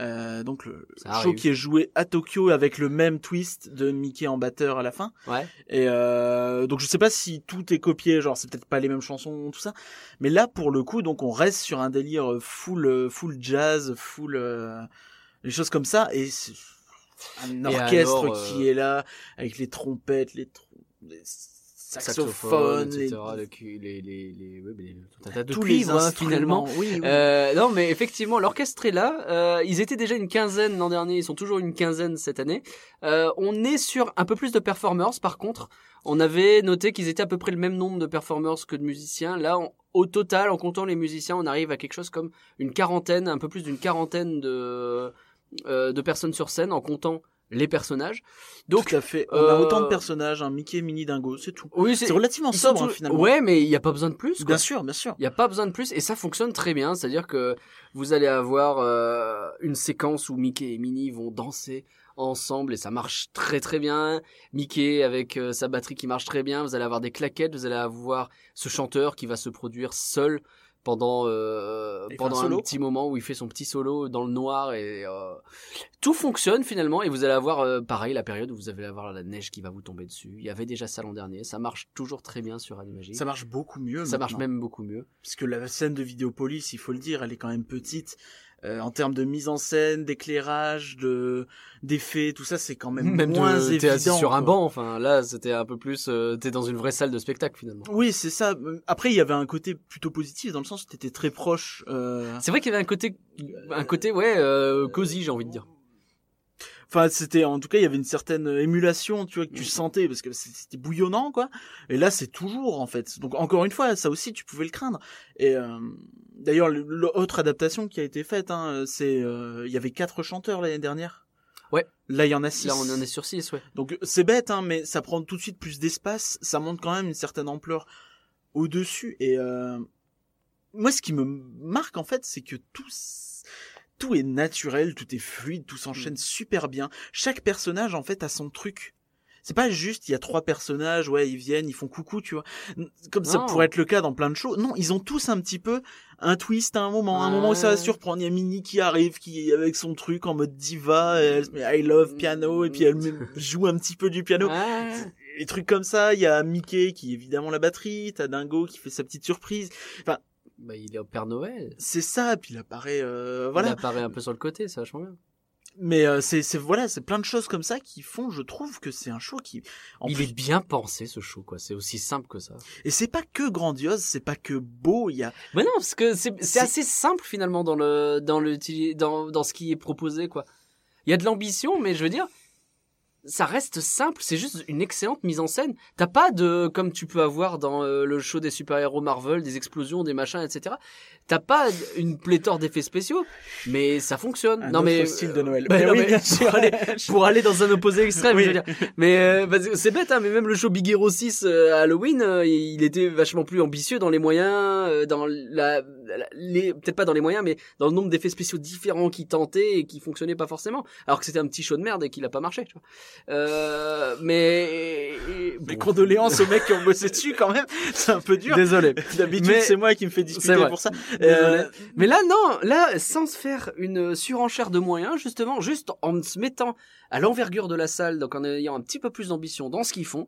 Euh, donc le Ça show arrive. qui est joué à Tokyo avec le même twist de Mickey en batteur à la fin. Ouais. Et euh, donc je sais pas si tout est copié, genre c'est peut-être pas les mêmes chansons, tout ça. Mais là pour le coup, donc on reste sur un délire full euh, full jazz, full euh, les choses comme ça et c'est un orchestre alors, euh, qui est là avec les trompettes, les, tr- les Saxophone, etc. les- les, les, tout un tas de tous les hein, finalement. Oui, oui. Euh, non, mais effectivement, l'orchestre est là. Euh, ils étaient déjà une quinzaine l'an dernier. Ils sont toujours une quinzaine cette année. Euh, on est sur un peu plus de performers. Par contre, on avait noté qu'ils étaient à peu près le même nombre de performers que de musiciens. Là, on- au total, en comptant les musiciens, on arrive à quelque chose comme une quarantaine, un peu plus d'une quarantaine de de personnes sur scène, en comptant les personnages. Donc, tout à fait. On a euh, autant de personnages, un Mickey, Minnie, Dingo, c'est tout. oui, C'est relativement sobre hein, tous- finalement. Ouais, mais il n'y a pas besoin de plus. quoi. bien sûr, bien sûr. Il n'y a pas besoin de plus et ça fonctionne très bien. C'est-à-dire que vous allez avoir euh, une séquence où Mickey et Minnie vont danser ensemble et ça marche très très bien. Mickey avec euh, sa batterie qui marche très bien. Vous allez avoir des claquettes. Vous allez avoir ce chanteur qui va se produire seul pendant euh, pendant un petit moment où il fait son petit solo dans le noir et euh, tout fonctionne finalement et vous allez avoir euh, pareil la période où vous allez avoir la neige qui va vous tomber dessus. Il y avait déjà ça l'an dernier. Ça marche toujours très bien sur Animagic. Ça marche beaucoup mieux. Ça marche même beaucoup mieux. Parce que la scène de Vidéopolis, il faut le dire, elle est quand même petite. Euh, en termes de mise en scène, d'éclairage, de d'effets, tout ça, c'est quand même, même moins de, évident. t'es assis sur un banc enfin là c'était un peu plus euh, t'es dans une vraie salle de spectacle finalement Oui, c'est ça. Après, il y avait un côté plutôt positif dans le sens où t'étais très proche. Euh... c'est vrai qu'il y avait un côté un côté ouais euh, cosy j'ai envie de dire Enfin, c'était en tout cas, il y avait une certaine émulation, tu vois, que tu Mm. sentais parce que c'était bouillonnant, quoi. Et là, c'est toujours en fait. Donc encore une fois, ça aussi, tu pouvais le craindre. Et euh, d'ailleurs, le- l'autre adaptation qui a été faite, hein, c'est euh, il y avait quatre chanteurs l'année dernière. Ouais. Là, il y en a six. là on en est sur 6 ouais Donc c'est bête, hein, mais ça prend tout de suite plus d'espace, ça montre quand même une certaine ampleur au-dessus. Et euh, moi, ce qui me marque en fait, c'est que tout, tout est naturel, tout est fluide, tout s'enchaîne super bien. Chaque personnage en fait a son truc. C'est pas juste, il y a trois personnages, ouais, ils viennent, ils font coucou, tu vois. Comme ça pourrait être le cas dans plein de shows. Non, ils ont tous un petit peu un twist à un moment, un moment où ça va surprendre. Il y a Minnie qui arrive, qui avec son truc en mode diva, et elle se met I love piano, et puis elle met- joue un petit peu du piano. Ouais. Les trucs comme ça, il y a Mickey qui est évidemment la batterie, t'as Dingo qui fait sa petite surprise. bah il est au Père Noël C'est ça, puis il apparaît, euh, il voilà. apparaît un peu sur le côté c'est vachement bien Mais euh, c'est, c'est voilà, c'est plein de choses comme ça qui font, je trouve que c'est un show qui, en il plus- est bien pensé ce show quoi. C'est aussi simple que ça. Et c'est pas que grandiose, c'est pas que beau, il y a, mais non parce que c'est assez simple finalement dans le dans le dans dans ce qui est proposé quoi. Il y a de l'ambition mais je veux dire ça reste simple, c'est juste une excellente mise en scène. T'as pas de, comme tu peux avoir dans euh, le show des super-héros Marvel, des explosions, des machins, etc. T'as pas une pléthore d'effets spéciaux, mais ça fonctionne. Un non autre mais style de Noël. mais Bah non, oui, mais bien pour aller, pour aller dans un opposé extrême, Oui. je veux dire. Mais euh, que c'est bête, hein, mais même le show Big Hero 6 euh, Halloween, euh, il était vachement plus ambitieux dans les moyens, euh, dans la, la- les, peut-être pas dans les moyens, mais dans le nombre d'effets spéciaux différents qui tentaient et qui fonctionnaient pas forcément. Alors que c'était un petit show de merde et qu'il a pas marché. Tu vois. Euh, mais Mes bon. condoléances aux mecs qui ont bossé dessus quand même. C'est un peu dur. Désolé. D'habitude, Mais- c'est moi qui me fais vrai. pour ça. Euh, Mais là, non, là, sans se faire une surenchère de moyens, justement, juste en se mettant à l'envergure de la salle, donc en ayant un petit peu plus d'ambition dans ce qu'ils font,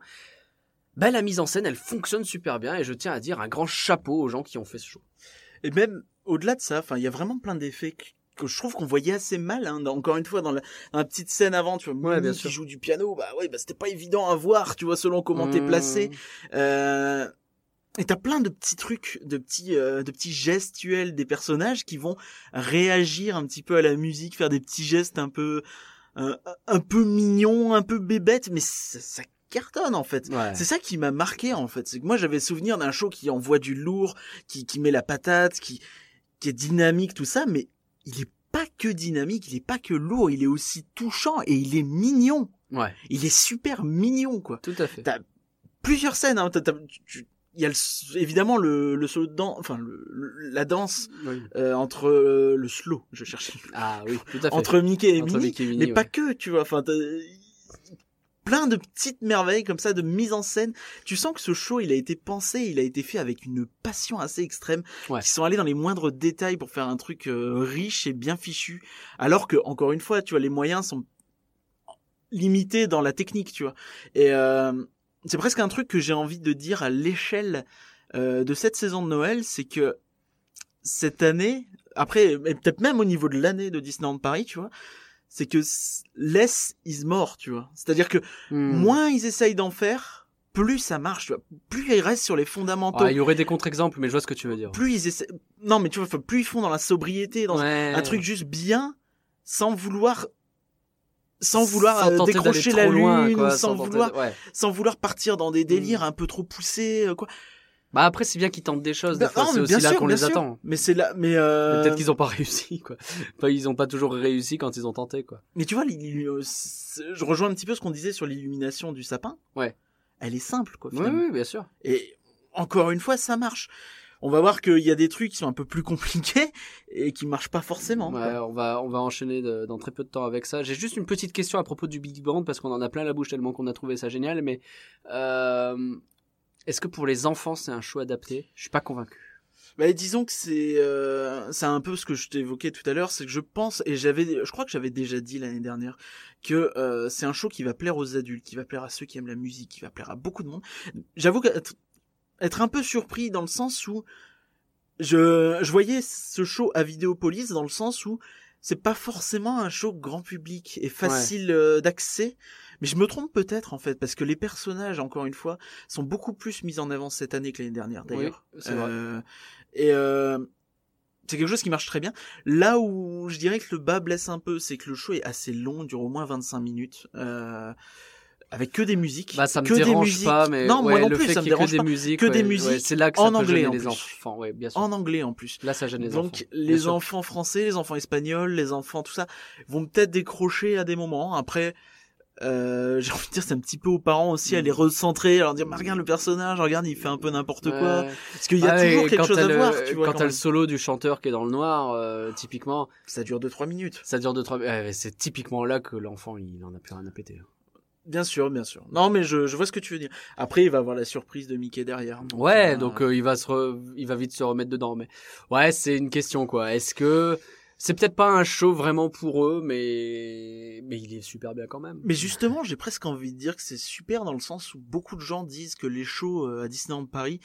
ben, la mise en scène, elle fonctionne super bien et je tiens à dire un grand chapeau aux gens qui ont fait ce show. Et même au-delà de ça, enfin, il y a vraiment plein d'effets que, je trouve qu'on voyait assez mal. Hein, dans- encore une fois, dans la, dans la petite scène avant, tu vois, Ouais, bien qui sûr. joue du piano, bah ouais, bah c'était pas évident à voir, tu vois, selon comment t'es Mmh. placé. Euh, et t'as plein de petits trucs, de petits, euh, de petits gestuels des personnages qui vont réagir un petit peu à la musique, faire des petits gestes un peu, un, un peu mignons, un peu bébêtes, mais ça, ça cartonne en fait. Ouais. C'est ça qui m'a marqué en fait. C'est que moi j'avais souvenir d'un show qui envoie du lourd, qui, qui met la patate, qui, qui est dynamique, tout ça, mais il est pas que dynamique, il est pas que lourd, il est aussi touchant et il est mignon. Ouais, Il est super mignon quoi. tout à fait. T'as plusieurs scènes, hein. il y a le- évidemment le, le solo de danse, enfin le, le- la danse Oui. euh, entre euh, le slow, je cherchais, Ah oui, tout à fait. entre Mickey et Entre Minnie, Mickey et Minnie, mais ouais. pas que, tu vois. Enfin, plein de petites merveilles comme ça de mise en scène. Tu sens que ce show, il a été pensé, il a été fait avec une passion assez extrême. Ouais. Qui sont allés dans les moindres détails pour faire un truc euh, riche et bien fichu. Alors que, encore une fois, tu vois, les moyens sont limités dans la technique, tu vois. Et euh, c'est presque un truc que j'ai envie de dire à l'échelle euh, de cette saison de Noël, c'est que cette année, après, et peut-être même au niveau de l'année de Disneyland Paris, tu vois, c'est que less is more, tu vois. C'est-à-dire que Hmm. moins ils essayent d'en faire, plus ça marche, tu vois. Plus ils restent sur les fondamentaux, Ah, il y aurait des contre-exemples, mais je vois ce que tu veux dire. plus ils essaient... Non, mais tu vois, plus ils font dans la sobriété, dans Ouais. un truc juste bien, sans vouloir... Sans vouloir Sans euh, décrocher la loin, lune, quoi, sans, vouloir, de- ouais. sans vouloir partir dans des délires Mm. un peu trop poussés, euh, quoi. Bah après, c'est bien qu'ils tentent des choses. Des fois, non, c'est aussi là qu'on les attend. Mais c'est là, mais, euh... Peut-être qu'ils ont pas réussi, quoi. Enfin, ils ont pas toujours réussi quand ils ont tenté, quoi. Mais tu vois, euh, je rejoins un petit peu ce qu'on disait sur l'illumination du sapin. Ouais. Elle est simple, quoi. Oui, Finalement. oui, bien sûr. Et encore une fois, ça marche. On va voir qu'il y a des trucs qui sont un peu plus compliqués et qui marchent pas forcément. Ouais, quoi. on va, on va enchaîner de- dans très peu de temps avec ça. J'ai juste une petite question à propos du Big Band parce qu'on en a plein la bouche tellement qu'on a trouvé ça génial. Mais euh, est-ce que pour les enfants c'est un choix adapté? Je suis pas convaincu. Bah, disons que c'est euh, c'est un peu ce que je t'évoquais tout à l'heure, c'est que je pense et j'avais je crois que j'avais déjà dit l'année dernière que euh, c'est un show qui va plaire aux adultes, qui va plaire à ceux qui aiment la musique, qui va plaire à beaucoup de monde. J'avoue qu'être être un peu surpris dans le sens où je je voyais ce show à Vidéopolis dans le sens où c'est pas forcément un show grand public et facile euh, d'accès, mais je me trompe peut-être en fait parce que les personnages encore une fois sont beaucoup plus mis en avant cette année que l'année dernière d'ailleurs. Oui, c'est vrai. Euh, et euh, c'est quelque chose qui marche très bien. Là où je dirais que le bas blesse un peu, c'est que le show est assez long, dure au moins 25 minutes, euh, avec que des musiques. Bah ça me que des dérange musiques. pas, mais non, ouais, moi non le plus, fait ça me y dérange que pas. des musiques, Que des musiques ouais, c'est là que en ça peut anglais, gêner en les plus. enfants. Ouais, bien sûr. En anglais en plus. Là, ça gêne les Donc enfants. les Bien sûr. enfants français, les enfants espagnols, les enfants tout ça vont peut-être décrocher à des moments. Après, euh, j'ai envie de dire c'est un petit peu aux parents aussi à les recentrer, à leur dire mais regarde le personnage, regarde il fait un peu n'importe quoi. Parce qu'il y a Ah, toujours quelque chose à le- voir. Tu vois, quand quand t'as le solo du chanteur qui est dans le noir, euh, typiquement, Ça dure 2-3 minutes. ça dure deux trois. ouais, c'est typiquement là que l'enfant il en a plus rien à péter. Bien sûr, bien sûr. Non mais je, je vois ce que tu veux dire. Après il va avoir la surprise de Mickey derrière. Donc, Ouais, euh, donc euh, il va se, re- il va vite se remettre dedans. Mais ouais, c'est une question quoi. Est-ce que c'est peut-être pas un show vraiment pour eux, mais mais il est super bien quand même. Mais justement, j'ai presque envie de dire que c'est super dans le sens où beaucoup de gens disent que les shows euh, à Disneyland Paris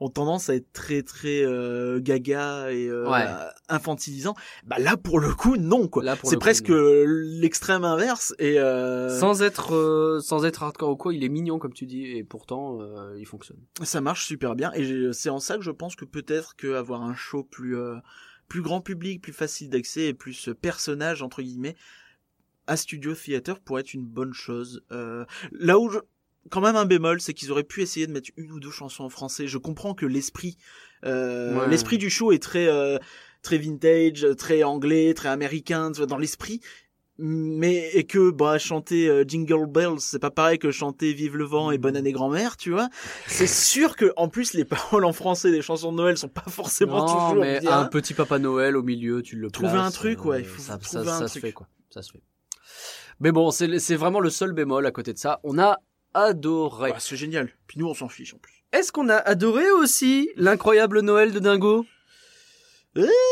ont tendance à être très très euh, gaga et euh, Ouais. infantilisants. Bah là pour le coup non quoi. Là, pour C'est presque non. l'extrême inverse et euh, Sans être euh, sans être hardcore ou quoi, il est mignon comme tu dis et pourtant euh, il fonctionne. ça marche super bien et c'est en ça que je pense que peut-être que avoir un show plus euh, plus grand public, plus facile d'accès et plus euh, personnage entre guillemets à Studio Theater pourrait être une bonne chose. Euh, là où je... quand même un bémol, c'est qu'ils auraient pu essayer de mettre une ou deux chansons en français. Je comprends que l'esprit, euh, Ouais. l'esprit du show est très euh, très vintage, très anglais, très américain dans l'esprit. Mais et que bah chanter euh, Jingle Bells, c'est pas pareil que chanter Vive le vent et Bonne année grand-mère, tu vois. C'est sûr que en plus les paroles en français des chansons de Noël sont pas forcément Non, toujours mais bien. un petit Papa Noël au milieu, tu le Trouver un truc, ouais, il euh, faut ça, trouver ça, un ça se truc. fait quoi, ça se fait. Mais bon, c'est c'est vraiment le seul bémol à côté de ça. On a adoré. Ouais, c'est génial. Puis nous on s'en fiche en plus. Est-ce qu'on a adoré aussi l'incroyable Noël de Dingo?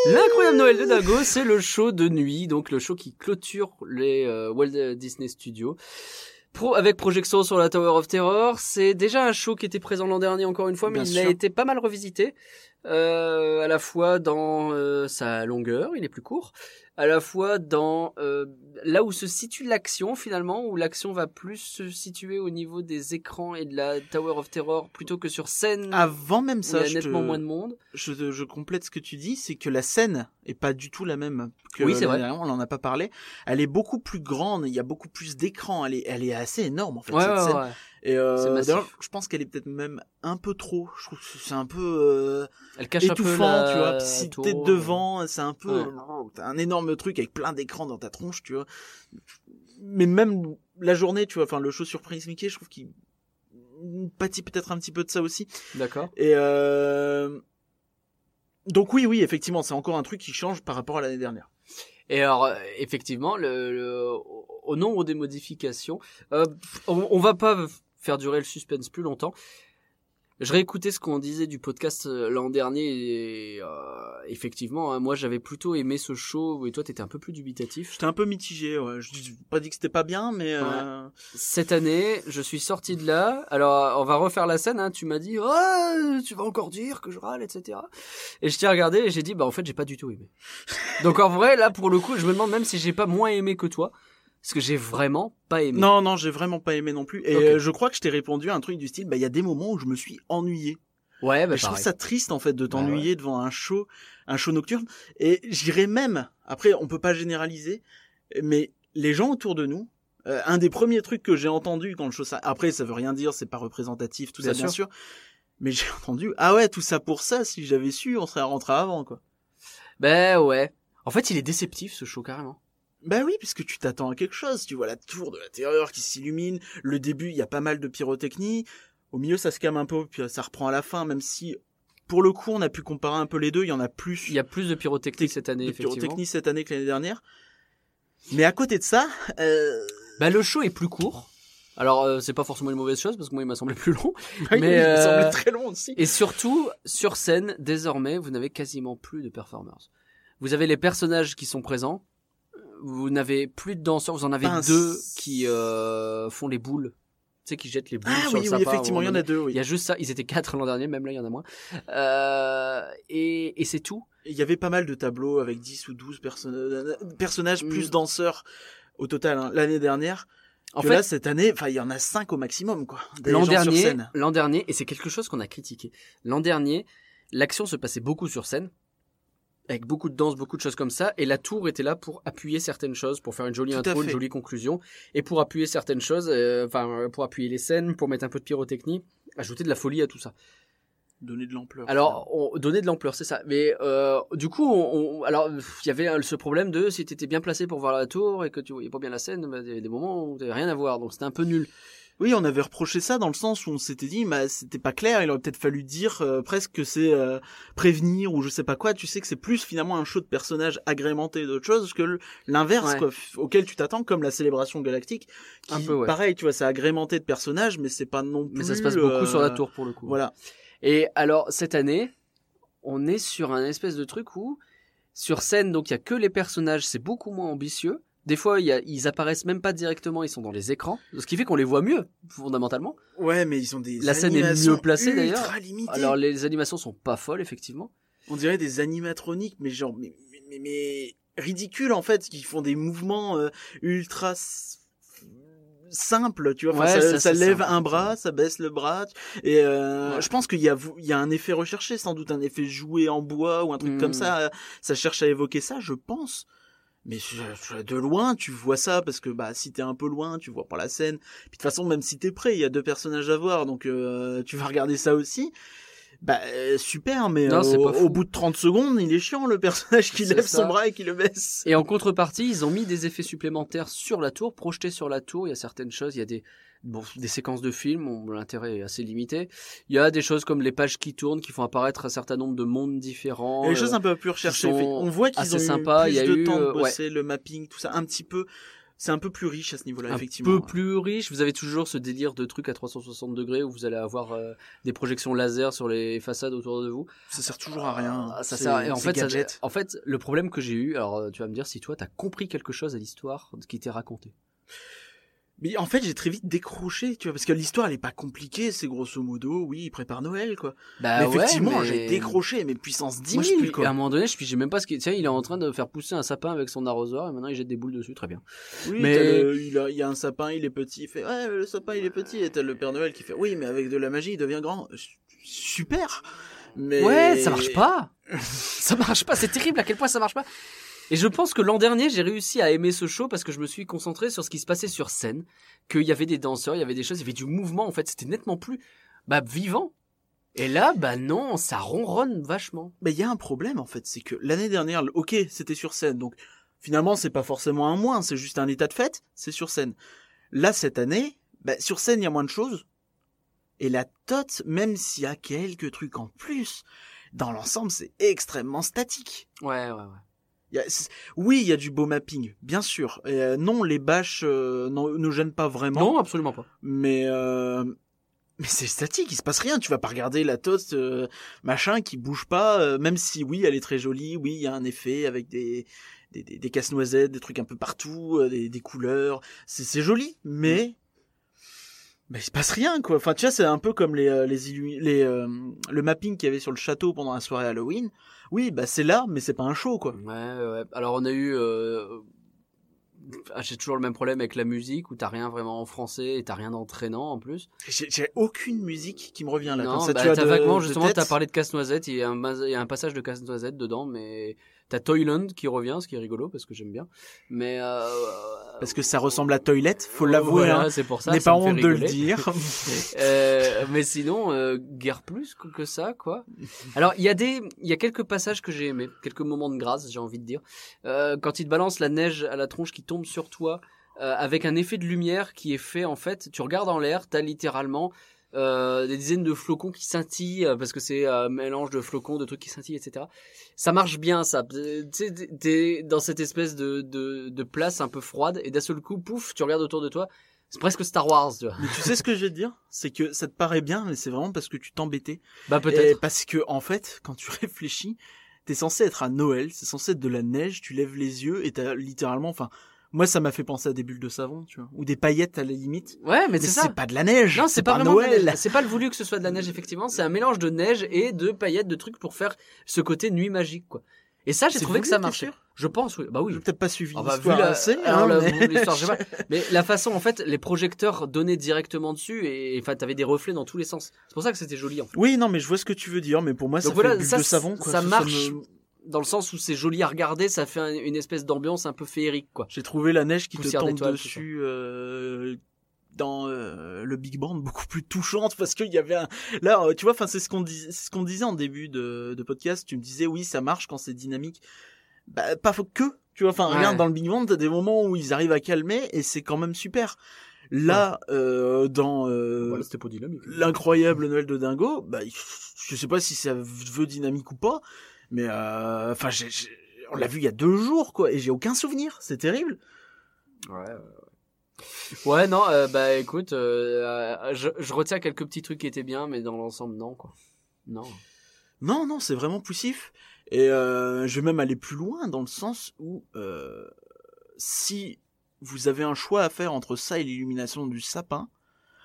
L'incroyable Noël de Dingo, c'est le show de nuit, donc le show qui clôture les euh, Walt Disney Studios. Pro, avec projection sur la Tower of Terror, c'est déjà un show qui était présent l'an dernier encore une fois, mais Bien il a été pas mal revisité, euh, à la fois dans euh, sa longueur, il est plus court, à la fois dans euh, là où se situe l'action finalement, où l'action va plus se situer au niveau des écrans et de la Tower of Terror plutôt que sur scène. Avant même où ça, il y a je, nettement te- moins de monde. je, je complète ce que tu dis, c'est que la scène est pas du tout la même que Oui, c'est vrai. dernière, on en a pas parlé. Elle est beaucoup plus grande, il y a beaucoup plus d'écran, elle est, elle est assez énorme en fait Ouais, cette ouais, scène. ouais. Et euh, d'ailleurs, je pense qu'elle est peut-être même un peu trop. Je trouve que c'est un peu euh, Elle cache un peu étouffant, la tu vois. Si t'es devant, c'est un peu, Ouais. t'as un énorme truc avec plein d'écrans dans ta tronche, tu vois. Mais même la journée, tu vois, enfin le show surprise Mickey, je trouve qu'il pâtit peut-être un petit peu de ça aussi. D'accord. Et euh... donc oui, oui, effectivement, c'est encore un truc qui change par rapport à l'année dernière. Et alors, euh, effectivement, le, le- au nombre des modifications, euh, on, on va pas faire durer le suspense plus longtemps. Je réécoutais ce qu'on disait du podcast euh, l'an dernier et euh, effectivement, hein, moi j'avais plutôt aimé ce show et toi t'étais un peu plus dubitatif. J'étais un peu mitigé. Ouais. Je n'ai pas dit que c'était pas bien, mais euh... Cette année, je suis sorti de là. Alors, on va refaire la scène. Hein. Tu m'as dit, oh, tu vas encore dire que je râle, etc. Et je t'ai regardé et j'ai dit, bah en fait, j'ai pas du tout aimé. Donc en vrai, là pour le coup, je me demande même si j'ai pas moins aimé que toi, parce que j'ai vraiment pas aimé. non, non, j'ai vraiment pas aimé non plus. Et euh, je crois que je t'ai répondu à un truc du style, bah il y a des moments où je me suis ennuyé. Ouais, bah Et je trouve ça triste en fait de Bah t'ennuyer devant un show, un show nocturne. Et j'irais même, après on peut pas généraliser, mais les gens autour de nous, euh, un des premiers trucs que j'ai entendu quand le show ça, après ça veut rien dire, c'est pas représentatif, tout Bien ça bien sûr, mais j'ai entendu, ah ouais tout ça pour ça, si j'avais su, on serait rentré avant quoi. Ben ouais. En fait, il est déceptif ce show carrément. Bah oui, puisque tu t'attends à quelque chose. Tu vois la tour de la terreur qui s'illumine. Le début, il y a pas mal de pyrotechnie. Au milieu, ça se calme un peu, puis ça reprend à la fin, même si, pour le coup, on a pu comparer un peu les deux. Il y en a plus Il y a plus de pyrotechnique cette année, de effectivement. pyrotechnie cette année que l'année dernière. Mais à côté de ça, euh... Bah le show est plus court. Alors euh, c'est pas forcément une mauvaise chose parce que moi il m'a semblé plus long. oui, Mais, il me euh, semblait très long aussi. Et surtout, sur scène, désormais, vous n'avez quasiment plus de performers. Vous avez les personnages qui sont présents. Vous n'avez plus de danseurs. Vous en avez deux qui euh, font les boules. Tu sais, qui jettent les boules Ah sur oui, le oui, sapin. effectivement, à un il y en a deux, oui. Il y a juste ça. Ils étaient quatre l'an dernier, même là, il y en a moins. Euh, et et c'est tout. Il y avait pas mal de tableaux avec 10 ou 12 perso- personnages Mm. plus danseurs au total hein, l'année dernière. En fait, là, cette année, enfin, il y en a 5 au maximum, quoi. L'an dernier, l'an dernier, et c'est quelque chose qu'on a critiqué. L'an dernier, l'action se passait beaucoup sur scène, avec beaucoup de danse, beaucoup de choses comme ça, et la tour était là pour appuyer certaines choses, pour faire une jolie Tout intro, une jolie conclusion, et pour appuyer certaines choses, euh, enfin euh, pour appuyer les scènes, pour mettre un peu de pyrotechnie, ajouter de la folie à tout ça. Donner de l'ampleur. Alors, on, donner de l'ampleur, c'est ça. Mais euh, du coup, on, on- alors il y avait euh, ce problème de si t'étais bien placé pour voir la tour et que tu voyais pas bien la scène, bah, il y avait des moments où t'avais rien à voir, donc c'était un peu nul. Oui, on avait reproché ça dans le sens où on s'était dit, bah, c'était pas clair, il aurait peut-être fallu dire euh, presque que c'est euh, prévenir ou je sais pas quoi. Tu sais que c'est plus finalement un show de personnages agrémenté d'autres choses que l'inverse, Ouais. quoi, auquel tu t'attends, comme la célébration galactique. Qui, Un peu, ouais. Pareil, tu vois, c'est agrémenté de personnages, mais c'est pas non plus. Mais ça se passe beaucoup euh, sur la tour pour le coup. Voilà. Et alors cette année, on est sur un espèce de truc où sur scène, donc il y a que les personnages, c'est beaucoup moins ambitieux. Des fois, il y a, ils apparaissent même pas directement, ils sont dans les écrans, ce qui fait qu'on les voit mieux fondamentalement. Ouais, mais ils ont des La scène est mieux placée, d'ailleurs. Alors les animations sont pas folles effectivement. On dirait des animatroniques, mais genre, mais, mais, mais, en fait, qui font des mouvements euh, ultra s- simples, tu vois. Enfin, Ouais, ça, ça, lève simple. un bras, ça baisse le bras. Et euh, Ouais. je pense qu'il y a, il y a un effet recherché, sans doute un effet joué en bois ou un truc Mm. comme ça. Ça cherche à évoquer ça, je pense. Mais de loin, tu vois ça parce que bah si t'es un peu loin, tu vois pas la scène. Puis de toute façon, même si t'es prêt, il y a deux personnages à voir, donc euh, tu vas regarder ça aussi. Bah euh, super, mais Non, euh, au, bout de 30 secondes, il est chiant le personnage qui lève ça. son bras et qui le baisse. Et en contrepartie, ils ont mis des effets supplémentaires sur la tour, projetés sur la tour. Il y a certaines choses, il y a des, bon, des séquences de films, l'intérêt est assez limité. Il y a des choses comme les pages qui tournent, qui font apparaître un certain nombre de mondes différents. Il y a des euh, choses un peu plus recherchées. sont On voit qu'ils ont eu plus Il y a de eu, temps de euh, ouais. bosser le mapping, tout ça, un petit peu. C'est un peu plus riche à ce niveau-là, un effectivement. peu plus riche. Vous avez toujours ce délire de trucs à 360 degrés où vous allez avoir euh, des projections laser sur les façades autour de vous. Ça sert toujours à rien. Ah, ça sert. En fait, ça- en fait, le problème que j'ai eu, alors euh, tu vas me dire si toi t'as compris quelque chose à l'histoire qui t'est raconté. Mais en fait, j'ai très vite décroché, tu vois, parce que l'histoire, elle est pas compliquée, c'est grosso modo, oui, il prépare Noël, quoi. Bah mais ouais, effectivement, mais- j'ai décroché, mais puissance 10 Moi, je 000, puis- quoi. à un moment donné, je puis même pas ce qu'il. Tiens, il est en train de faire pousser un sapin avec son arrosoir et maintenant il jette des boules dessus, très bien. Oui, mais- le- il, a- il y a un sapin, il est petit, il fait, ouais, le sapin, il est petit, et t'as le Père Noël qui fait, oui, mais avec de la magie, il devient grand. Super! Mais... Ouais, ça marche pas. ça marche pas. C'est terrible à quel point ça marche pas. Et je pense que l'an dernier, j'ai réussi à aimer ce show parce que je me suis concentré sur ce qui se passait sur scène, qu'il y avait des danseurs, il y avait des choses, il y avait du mouvement. En fait, c'était nettement plus bah, vivant. Et là, bah non, ça ronronne vachement. Mais il y a un problème, en fait, c'est que l'année dernière, ok, c'était sur scène, donc finalement, c'est pas forcément un moins, c'est juste un état de fait, c'est sur scène. Là, cette année, bah, sur scène, il y a moins de choses. Et la tote, même s'il y a quelques trucs en plus, dans l'ensemble, c'est extrêmement statique. Ouais, ouais, ouais. Y a- oui, il y a du beau mapping, bien sûr. Et, euh, non, les bâches euh, ne gênent pas vraiment. Non, absolument pas. Mais euh, mais c'est statique, il se passe rien. Tu vas pas regarder la toast machin qui bouge pas, même si oui, elle est très jolie. Oui, il y a un effet avec des des, des, des casse-noisettes, des trucs un peu partout, des, des couleurs. C'est joli, mais mais il se passe rien quoi. Enfin, tu vois, c'est un peu comme les les, les euh, le mapping qu'il y avait sur le château pendant la soirée Halloween. Oui, bah c'est là, mais c'est pas un show quoi. Ouais, ouais. Alors on a eu. Euh... ah, J'ai toujours le même problème avec la musique où t'as rien vraiment en français et t'as rien d'entraînant en plus. J'ai j'ai aucune musique qui me revient là. non, comme ça, bah, tu as de- vaguement justement t'as parlé de casse-noisette. Il y a un mas- il y a un passage de casse-noisette dedans, mais t'as Toyland qui revient, ce qui est rigolo parce que j'aime bien. Mais euh... parce que ça ressemble à Toilette, faut l'avouer. Voilà, hein. c'est pour ça. Ça pas honte de le dire. Euh, mais sinon, euh, guère plus que que ça, quoi. Alors, il y a des, il y a quelques passages que j'ai aimés, quelques moments de grâce, j'ai envie de dire. Euh, quand il te balance la neige à la tronche qui tombe sur toi, euh, avec un effet de lumière qui est fait, en fait, tu regardes en l'air, t'as littéralement euh, des dizaines de flocons qui scintillent, euh, parce que c'est un mélange de flocons, de trucs qui scintillent, etc. Ça marche bien, ça. Euh, Tu sais, t'es- dans cette espèce de, de, de place un peu froide, et d'un seul coup, pouf, tu regardes autour de toi. C'est presque Star Wars, tu vois. Mais tu sais ce que je vais te dire? C'est que ça te paraît bien, mais c'est vraiment parce que tu t'embêtais. Bah, peut-être. parce que en fait, quand tu réfléchis, t'es censé être à Noël, c'est censé être de la neige, tu lèves les yeux et t'as littéralement, enfin, moi ça m'a fait penser à des bulles de savon, tu vois, ou des paillettes à la limite. Ouais, mais Mais c'est pas de la neige. Non, c'est pas, vraiment Noël. C'est pas le voulu que ce soit de la neige, effectivement. C'est un mélange de neige et de paillettes, de trucs pour faire ce côté nuit magique, quoi. Et ça, j'ai trouvé que ça marchait. Je pense, oui. Bah oui. J'ai peut-être pas suivi Ah bah, l'histoire la, assez. hein, la- mais- pas. La façon, en fait, les projecteurs donnaient directement dessus et, enfin, t'avais des reflets dans tous les sens. C'est pour ça que c'était joli, en fait. Oui, non, mais je vois ce que tu veux dire, mais pour moi, ça Donc voilà, fait bulle ça, de savon. Quoi. ça marche me- dans le sens où c'est joli à regarder, ça fait un- une espèce d'ambiance un peu féerique, quoi. J'ai trouvé la neige qui te tombe dessus euh, dans euh, le Big Band beaucoup plus touchante parce qu'il y avait un là euh, tu vois enfin c'est ce qu'on disait c'est ce qu'on disait en début de, de podcast. Tu me disais oui ça marche quand c'est dynamique. Bah pas faut que tu vois enfin Ouais. regarde dans le Big Band t'as des moments où ils arrivent à calmer et c'est quand même super. Là euh, dans euh, Voilà, l'incroyable Noël de Dingo bah je sais pas si ça veut dynamique ou pas mais euh, enfin on l'a vu il y a deux jours quoi et j'ai aucun souvenir c'est terrible Ouais, ouais, non, euh, bah écoute, euh, je, je retiens quelques petits trucs qui étaient bien, mais dans l'ensemble, non, quoi. Non. Non, non, c'est vraiment poussif. Et euh, je vais même aller plus loin dans le sens où euh, si vous avez un choix à faire entre ça et l'illumination du sapin,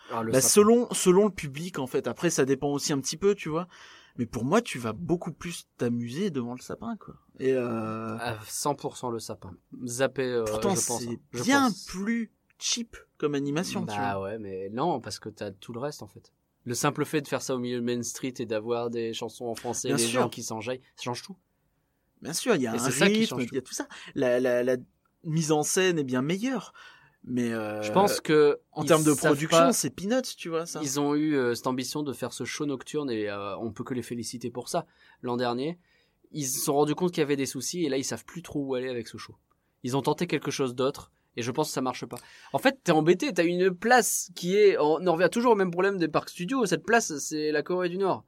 Ah, bah, sapin. selon selon le public en fait. Après, ça dépend aussi un petit peu, tu vois. Mais pour moi, tu vas beaucoup plus t'amuser devant le sapin, quoi. Et euh, À 100% le sapin. Zappé, euh, pourtant, je pense. hein. Je bien pense. plus cheap comme animation, tu vois. Bah ouais, mais non, parce que t'as tout le reste, en fait. Le simple fait de faire ça au milieu de Main Street et d'avoir des chansons en français, Bien les sûr. gens qui s'enjaillent, ça change tout. Bien sûr, il y a Et un c'est ça qui rythme, change il y a tout ça. La, la, la mise en scène est bien meilleure. Mais euh, Je pense que en termes de production, c'est peanuts, tu vois ça. Ils ont eu euh, cette ambition de faire ce show nocturne et euh, on peut que les féliciter pour ça. L'an dernier, ils se sont rendus compte qu'il y avait des soucis et là ils savent plus trop où aller avec ce show. Ils ont tenté quelque chose d'autre et je pense que ça marche pas. En fait, t'es embêté, t'as une place qui est, on en revient toujours au même problème des parcs studios. Cette place, c'est la Corée du Nord.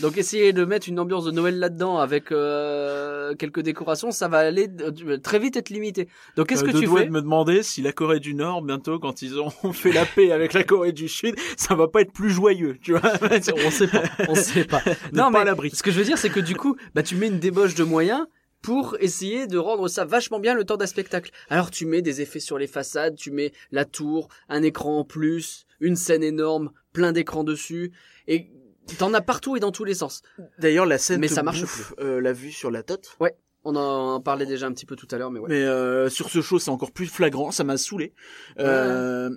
Donc essayer de mettre une ambiance de Noël là-dedans avec euh, quelques décorations, ça va aller euh, très vite être limité. Donc qu'est-ce Euh, que de tu fais de me demander si la Corée du Nord, bientôt, quand ils ont fait la paix avec la Corée du Sud, ça va pas être plus joyeux, tu vois. On sait pas, on sait pas. non, pas mais. Ce que je veux dire, c'est que du coup, bah, tu mets une débauche de moyens pour essayer de rendre ça vachement bien le temps d'un spectacle. Alors tu mets des effets sur les façades, tu mets la tour, un écran en plus, une scène énorme, plein d'écrans dessus, et t'en as partout et dans tous les sens. D'ailleurs, la scène Mais ça marche bouffe, euh, la vue sur la tote. On en parlait déjà un petit peu tout à l'heure, mais ouais. Mais euh, sur ce show, c'est encore plus flagrant. Ça m'a saoulé. Euh,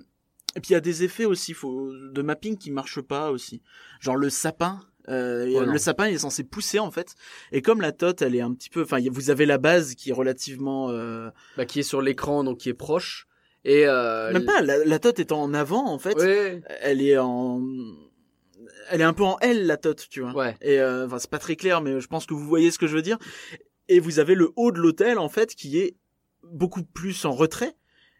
et puis il y a des effets aussi, faut de mapping qui marchent pas aussi. Genre le sapin. Euh, Ouais, non. le sapin il est censé pousser en fait et comme la tote elle est un petit peu enfin vous avez la base qui est relativement euh, Bah, qui est sur l'écran, donc qui est proche. Et euh, même pas la, la tote étant en avant en fait Ouais, elle est en elle est un peu en L la tote tu vois ouais. et euh, enfin c'est pas très clair mais je pense que vous voyez ce que je veux dire et vous avez le haut de l'hôtel en fait qui est beaucoup plus en retrait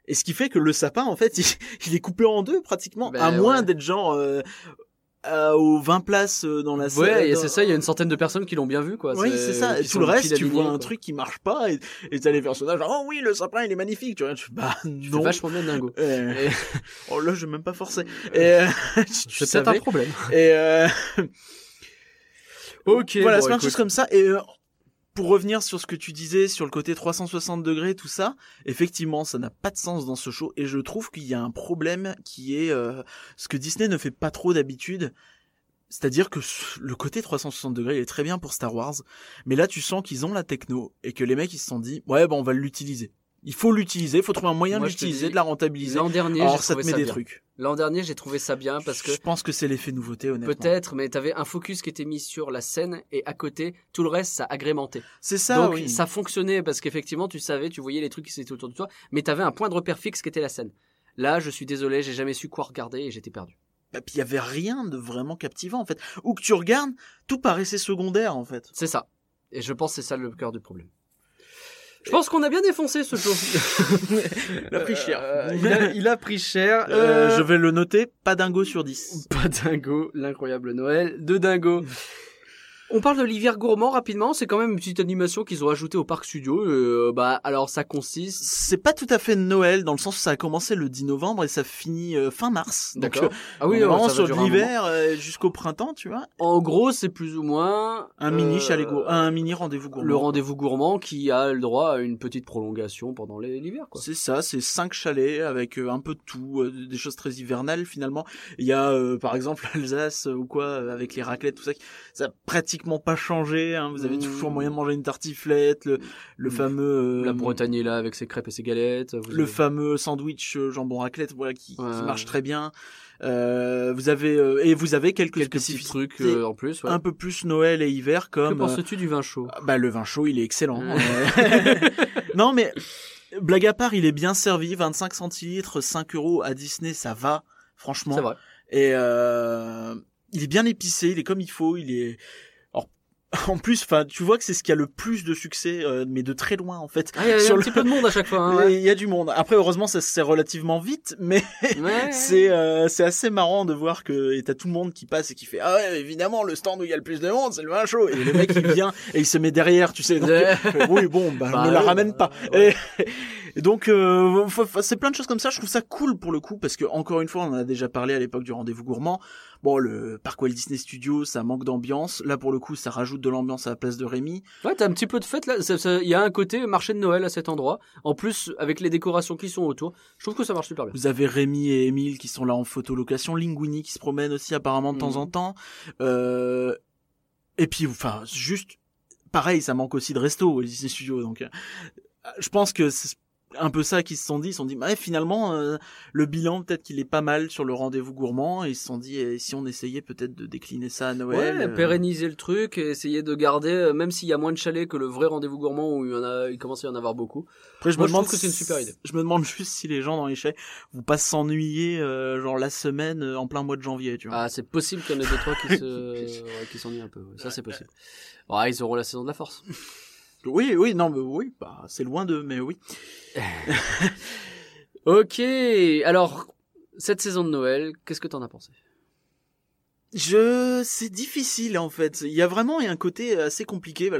et ce qui fait que le sapin en fait il, il est coupé en deux pratiquement Ben, à moins ouais. d'être genre euh, euh, aux 20 places euh, dans la salle Ouais, et c'est ça, il y a une centaine de personnes qui l'ont bien vu, quoi. oui, c'est ça. Tout le reste, tu vois un quoi. truc qui marche pas et et t'as les personnages genre, oh oui, le sapin, il est magnifique. Tu vois, tu, bah, Tu fais non. vachement bien dingo. Euh, Et- oh là, je vais même pas forcer. Et, euh, tu C'est un problème. Et, euh, Ok, voilà, bon, c'est plein de écoute. choses comme ça. Et euh, pour revenir sur ce que tu disais, sur le côté 360 degrés, tout ça, effectivement, ça n'a pas de sens dans ce show. Et je trouve qu'il y a un problème qui est euh, ce que Disney ne fait pas trop d'habitude. C'est-à-dire que le côté 360 degrés il est très bien pour Star Wars, mais là tu sens qu'ils ont la techno et que les mecs ils se sont dit ouais bah on va l'utiliser. Il faut l'utiliser, il faut trouver un moyen Moi, de l'utiliser, de la rentabiliser. L'an dernier, Alors ça te trouvé met ça des bien. trucs. L'an dernier, j'ai trouvé ça bien parce que Je pense que c'est l'effet nouveauté honnêtement. peut-être, mais t'avais un focus qui était mis sur la scène et à côté, tout le reste, ça agrémentait. C'est ça Donc oui. ça fonctionnait parce qu'effectivement, tu savais, tu voyais les trucs qui étaient autour de toi, mais t'avais un point de repère fixe qui était la scène. Là, je suis désolé, j'ai jamais su quoi regarder et j'étais perdu. Et puis il y avait rien de vraiment captivant en fait. Où que tu regardes, tout paraissait secondaire en fait. C'est ça. Et je pense que c'est ça le cœur du problème. Je pense qu'on a bien défoncé ce show. Il a pris cher. Euh, il, a, il a pris cher. Euh, Euh, je vais le noter, pas dingo sur 10. Pas dingo, l'incroyable Noël de dingo. On parle de l'hiver gourmand rapidement, c'est quand même une petite animation qu'ils ont ajoutée au parc studio. Euh, bah alors ça consiste. C'est pas tout à fait Noël dans le sens où ça a commencé le 10 novembre et ça finit euh, fin mars. Donc, D'accord. euh, Ah oui, on est vraiment sur l'hiver euh, jusqu'au printemps, tu vois. En gros, c'est plus ou moins Un mini chalet un mini rendez-vous gourmand. Le rendez-vous gourmand qui a le droit à une petite prolongation pendant l'hiver. C'est ça, c'est cinq chalets avec un peu de tout, des choses très hivernales finalement. Il y a euh, par exemple l'Alsace ou quoi avec les raclettes tout ça, ça a pratiquement pas changé. Hein. Vous avez Mmh. toujours moyen de manger une tartiflette, le, le Mmh. fameux euh, La Bretagne est là avec ses crêpes et ses galettes. vous le avez- fameux sandwich euh, jambon raclette, voilà qui, marche très bien. Euh, vous avez euh, et vous avez quelques, quelques petits trucs euh, en plus. Ouais. un peu plus Noël et hiver Que comme euh, penses-tu du vin chaud? bah le vin chaud, il est excellent. Euh, non mais blague à part, il est bien servi, 25 centilitres, 5 euros à Disney, ça va, franchement. C'est vrai. Et il est bien épicé, il est comme il faut, il est. En plus, enfin, tu vois que c'est ce qui a le plus de succès, euh, mais de très loin en fait. Ah, il y a, Sur un le- petit peu de monde à chaque fois. Hein, ouais. Il y a du monde. Après, heureusement, ça se fait relativement vite, mais Ouais. c'est euh, c'est assez marrant de voir que et t'as tout le monde qui passe et qui fait ah ouais évidemment le stand où il y a le plus de monde c'est le vin chaud et le mec il vient et il se met derrière tu sais donc oui bon bah, Bah, ne la ramène bah, pas et, et donc euh, c'est plein de choses comme ça je trouve ça cool pour le coup parce que encore une fois on en a déjà parlé à l'époque du rendez-vous gourmand bon le parc Walt Disney Studios ça manque d'ambiance là pour le coup ça rajoute de l'ambiance à la place de Rémi Ouais, t'as un petit peu de fête là. Il y a un côté marché de Noël à cet endroit. En plus, avec les décorations qui sont autour, je trouve que ça marche super bien. Vous avez Rémi et Émile qui sont là en photolocation, Linguini qui se promène aussi apparemment de temps Mhm. en temps. Euh... Et puis, enfin, juste, pareil, ça manque aussi de resto au Disney Studio. Donc, euh, je pense que c'est- un peu ça qu'ils se sont dit. Ils se sont dit, bah, finalement, euh, le bilan peut-être qu'il est pas mal sur le rendez-vous gourmand. Et ils se sont dit, et si on essayait peut-être de décliner ça à Noël. Ouais, euh, pérenniser le truc, et essayer de garder, euh, même s'il y a moins de chalets que le vrai rendez-vous gourmand où il y en a, il commence à y en avoir beaucoup. Après, je Moi, me je demande que c'est une super idée. Je me demande juste si les gens dans les chais vont pas s'ennuyer, euh, genre la semaine euh, en plein mois de janvier, tu vois. Ah, c'est possible qu'il y en ait deux trois qui se, ouais, s'ennuient un peu. ouais. Ça, c'est possible. Ouais, ils auront la saison de la force. Oui, oui, non, mais oui, bah, c'est loin d'eux, mais oui. Ok, alors cette saison de Noël, qu'est-ce que t'en as pensé? Je, c'est difficile en fait. Il y a vraiment un côté assez compliqué. Bah,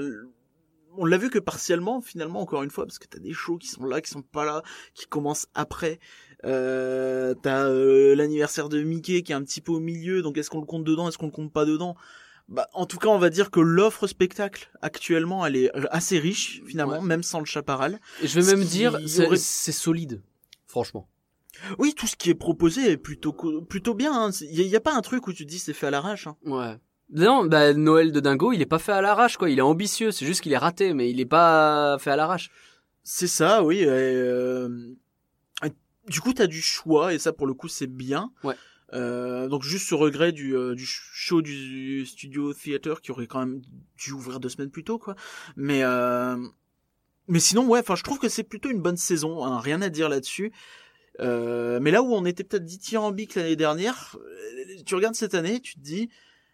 On l'a vu que partiellement, finalement, encore une fois, parce que t'as des shows qui sont là, qui sont pas là, qui commencent après. Euh, t'as euh, l'anniversaire de Mickey qui est un petit peu au milieu, donc est-ce qu'on le compte dedans, est-ce qu'on le compte pas dedans? Bah, en tout cas, on va dire que l'offre spectacle actuellement, elle est assez riche finalement, Ouais. même sans le chaparral. Et je vais Ce même dire, c'est aurait- solide, franchement. Oui, tout ce qui est proposé est plutôt plutôt bien. hein. Il y, a- y a pas un truc où tu te dis c'est fait à l'arrache. Hein. Ouais. Non, bah Noël de Dingo, il est pas fait à l'arrache quoi. Il est ambitieux, c'est juste qu'il est raté, mais il est pas fait à l'arrache. C'est ça, oui. et, euh, du coup, t'as du choix et ça, pour le coup, c'est bien. Ouais. Euh, donc juste ce regret du, euh, du show du studio theater qui aurait quand même dû ouvrir deux semaines plus tôt, quoi. Mais euh, mais sinon, ouais. Enfin, je trouve que c'est plutôt une bonne saison. hein, rien à dire là-dessus. Euh, mais là où on était peut-être dithyrambique l'année dernière, euh, tu regardes cette année, tu te dis,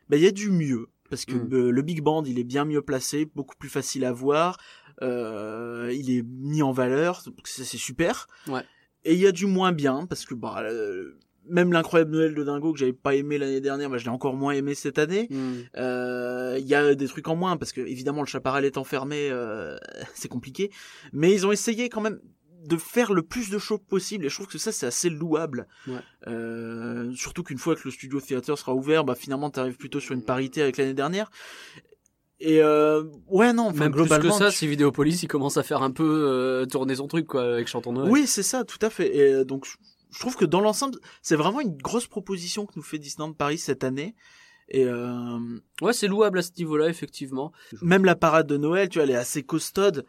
bah il y a du mieux parce que Mm. le big band il est bien mieux placé, beaucoup plus facile à voir, euh, il est mis en valeur, c'est super. Ouais. Et il y a du moins bien parce que bah euh, même l'incroyable Noël de Dingo que j'avais pas aimé l'année dernière, bah, je l'ai encore moins aimé cette année. Euh, Il y a des trucs en moins parce que évidemment le chaparral est enfermé, euh, c'est compliqué. Mais ils ont essayé quand même de faire le plus de shows possible et je trouve que ça c'est assez louable. Ouais. Euh, surtout qu'une fois que le studio theater sera ouvert, bah finalement t'arrives plutôt sur une parité avec l'année dernière. Et euh, ouais non, enfin Même plus globalement. que ça, tu- si Vidéopolis il commence à faire un peu euh, tourner son truc quoi avec Chantons Noël. Oui c'est ça, tout à fait. Et euh, donc je- trouve que dans l'ensemble c'est vraiment une grosse proposition que nous fait Disneyland Paris cette année. Et euh, Ouais, c'est louable à ce niveau-là effectivement. même la parade de Noël, tu vois, elle est assez costaude.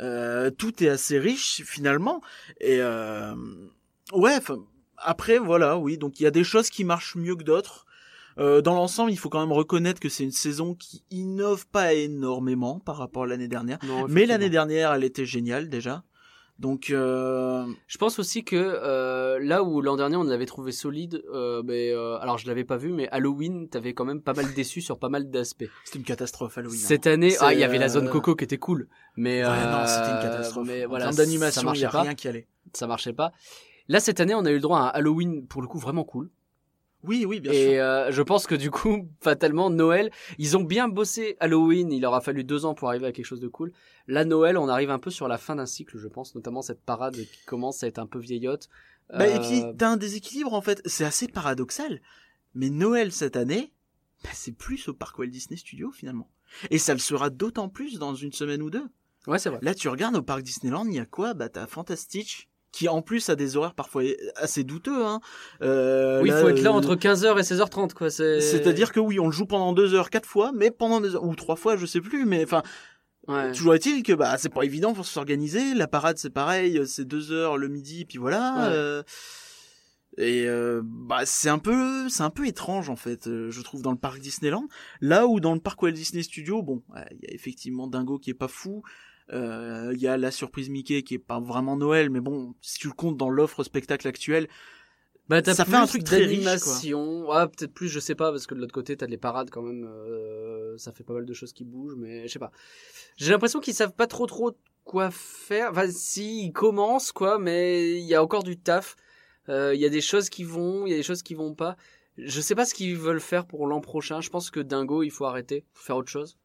Euh, tout est assez riche finalement. Et euh, ouais, 'fin, après voilà, oui. Donc il y a des choses qui marchent mieux que d'autres. Euh, dans l'ensemble, il faut quand même reconnaître que c'est une saison qui innove pas énormément par rapport à l'année dernière. Non, Mais l'année dernière, elle était géniale déjà. Donc euh, Je pense aussi que euh, là où l'an dernier on l'avait trouvé solide, euh, mais, euh, alors je l'avais pas vu, mais Halloween t'avais quand même pas mal déçu sur pas mal d'aspects. c'était une catastrophe Halloween. hein. Cette année, ah il y avait la zone euh, coco qui était cool, mais Ouais, euh, non, c'était une catastrophe. Mais en voilà, d'animation, il marchait y a pas. rien qui allait. Ça marchait pas. Là cette année on a eu le droit à un Halloween pour le coup vraiment cool. Oui, oui, bien sûr. Et euh, je pense que du coup, fatalement, Noël, ils ont bien bossé Halloween, il leur a fallu deux ans pour arriver à quelque chose de cool. Là, Noël, on arrive un peu sur la fin d'un cycle, je pense, notamment cette parade qui commence à être un peu vieillotte. Bah, et Euh, puis, t'as un déséquilibre, en fait. C'est assez paradoxal. Mais Noël, cette année, bah, c'est plus au parc Walt Disney Studios, finalement. Et ça le sera d'autant plus dans une semaine ou deux. Ouais, c'est vrai. Là, tu regardes au parc Disneyland, il y a quoi? Bah, t'as Fantastic, qui en plus a des horaires parfois assez douteux, hein. Euh, oui, il faut être là euh, entre 15h et 16h30, quoi. C'est... C'est-à-dire que oui, on le joue pendant deux heures, quatre fois, mais pendant deux heures, ou trois fois, je sais plus, mais enfin, Ouais. toujours est-il que bah c'est pas évident pour s'organiser. La parade c'est pareil, c'est deux heures le midi, puis voilà. Ouais. euh, et euh, bah c'est un peu c'est un peu étrange en fait, euh, je trouve dans le parc Disneyland. Là où dans le parc Walt Disney Studio, bon, il y a effectivement Dingo qui est pas fou. Euh, Il y a la surprise Mickey qui est pas vraiment Noël, mais bon, si tu le comptes dans l'offre spectacle actuelle, Bah, Ça fait un truc très riche, d'animation. Ouais, peut-être plus, je sais pas, parce que de l'autre côté, t'as les parades quand même. euh, ça fait pas mal de choses qui bougent, mais je sais pas. J'ai l'impression qu'ils savent pas trop trop quoi faire. Enfin, si, ils commencent, quoi, mais il y a encore du taf. Euh, Il y a des choses qui vont, il y a des choses qui vont pas. Je sais pas ce qu'ils veulent faire pour l'an prochain. Je pense que Dingo, il faut arrêter, faut faire autre chose.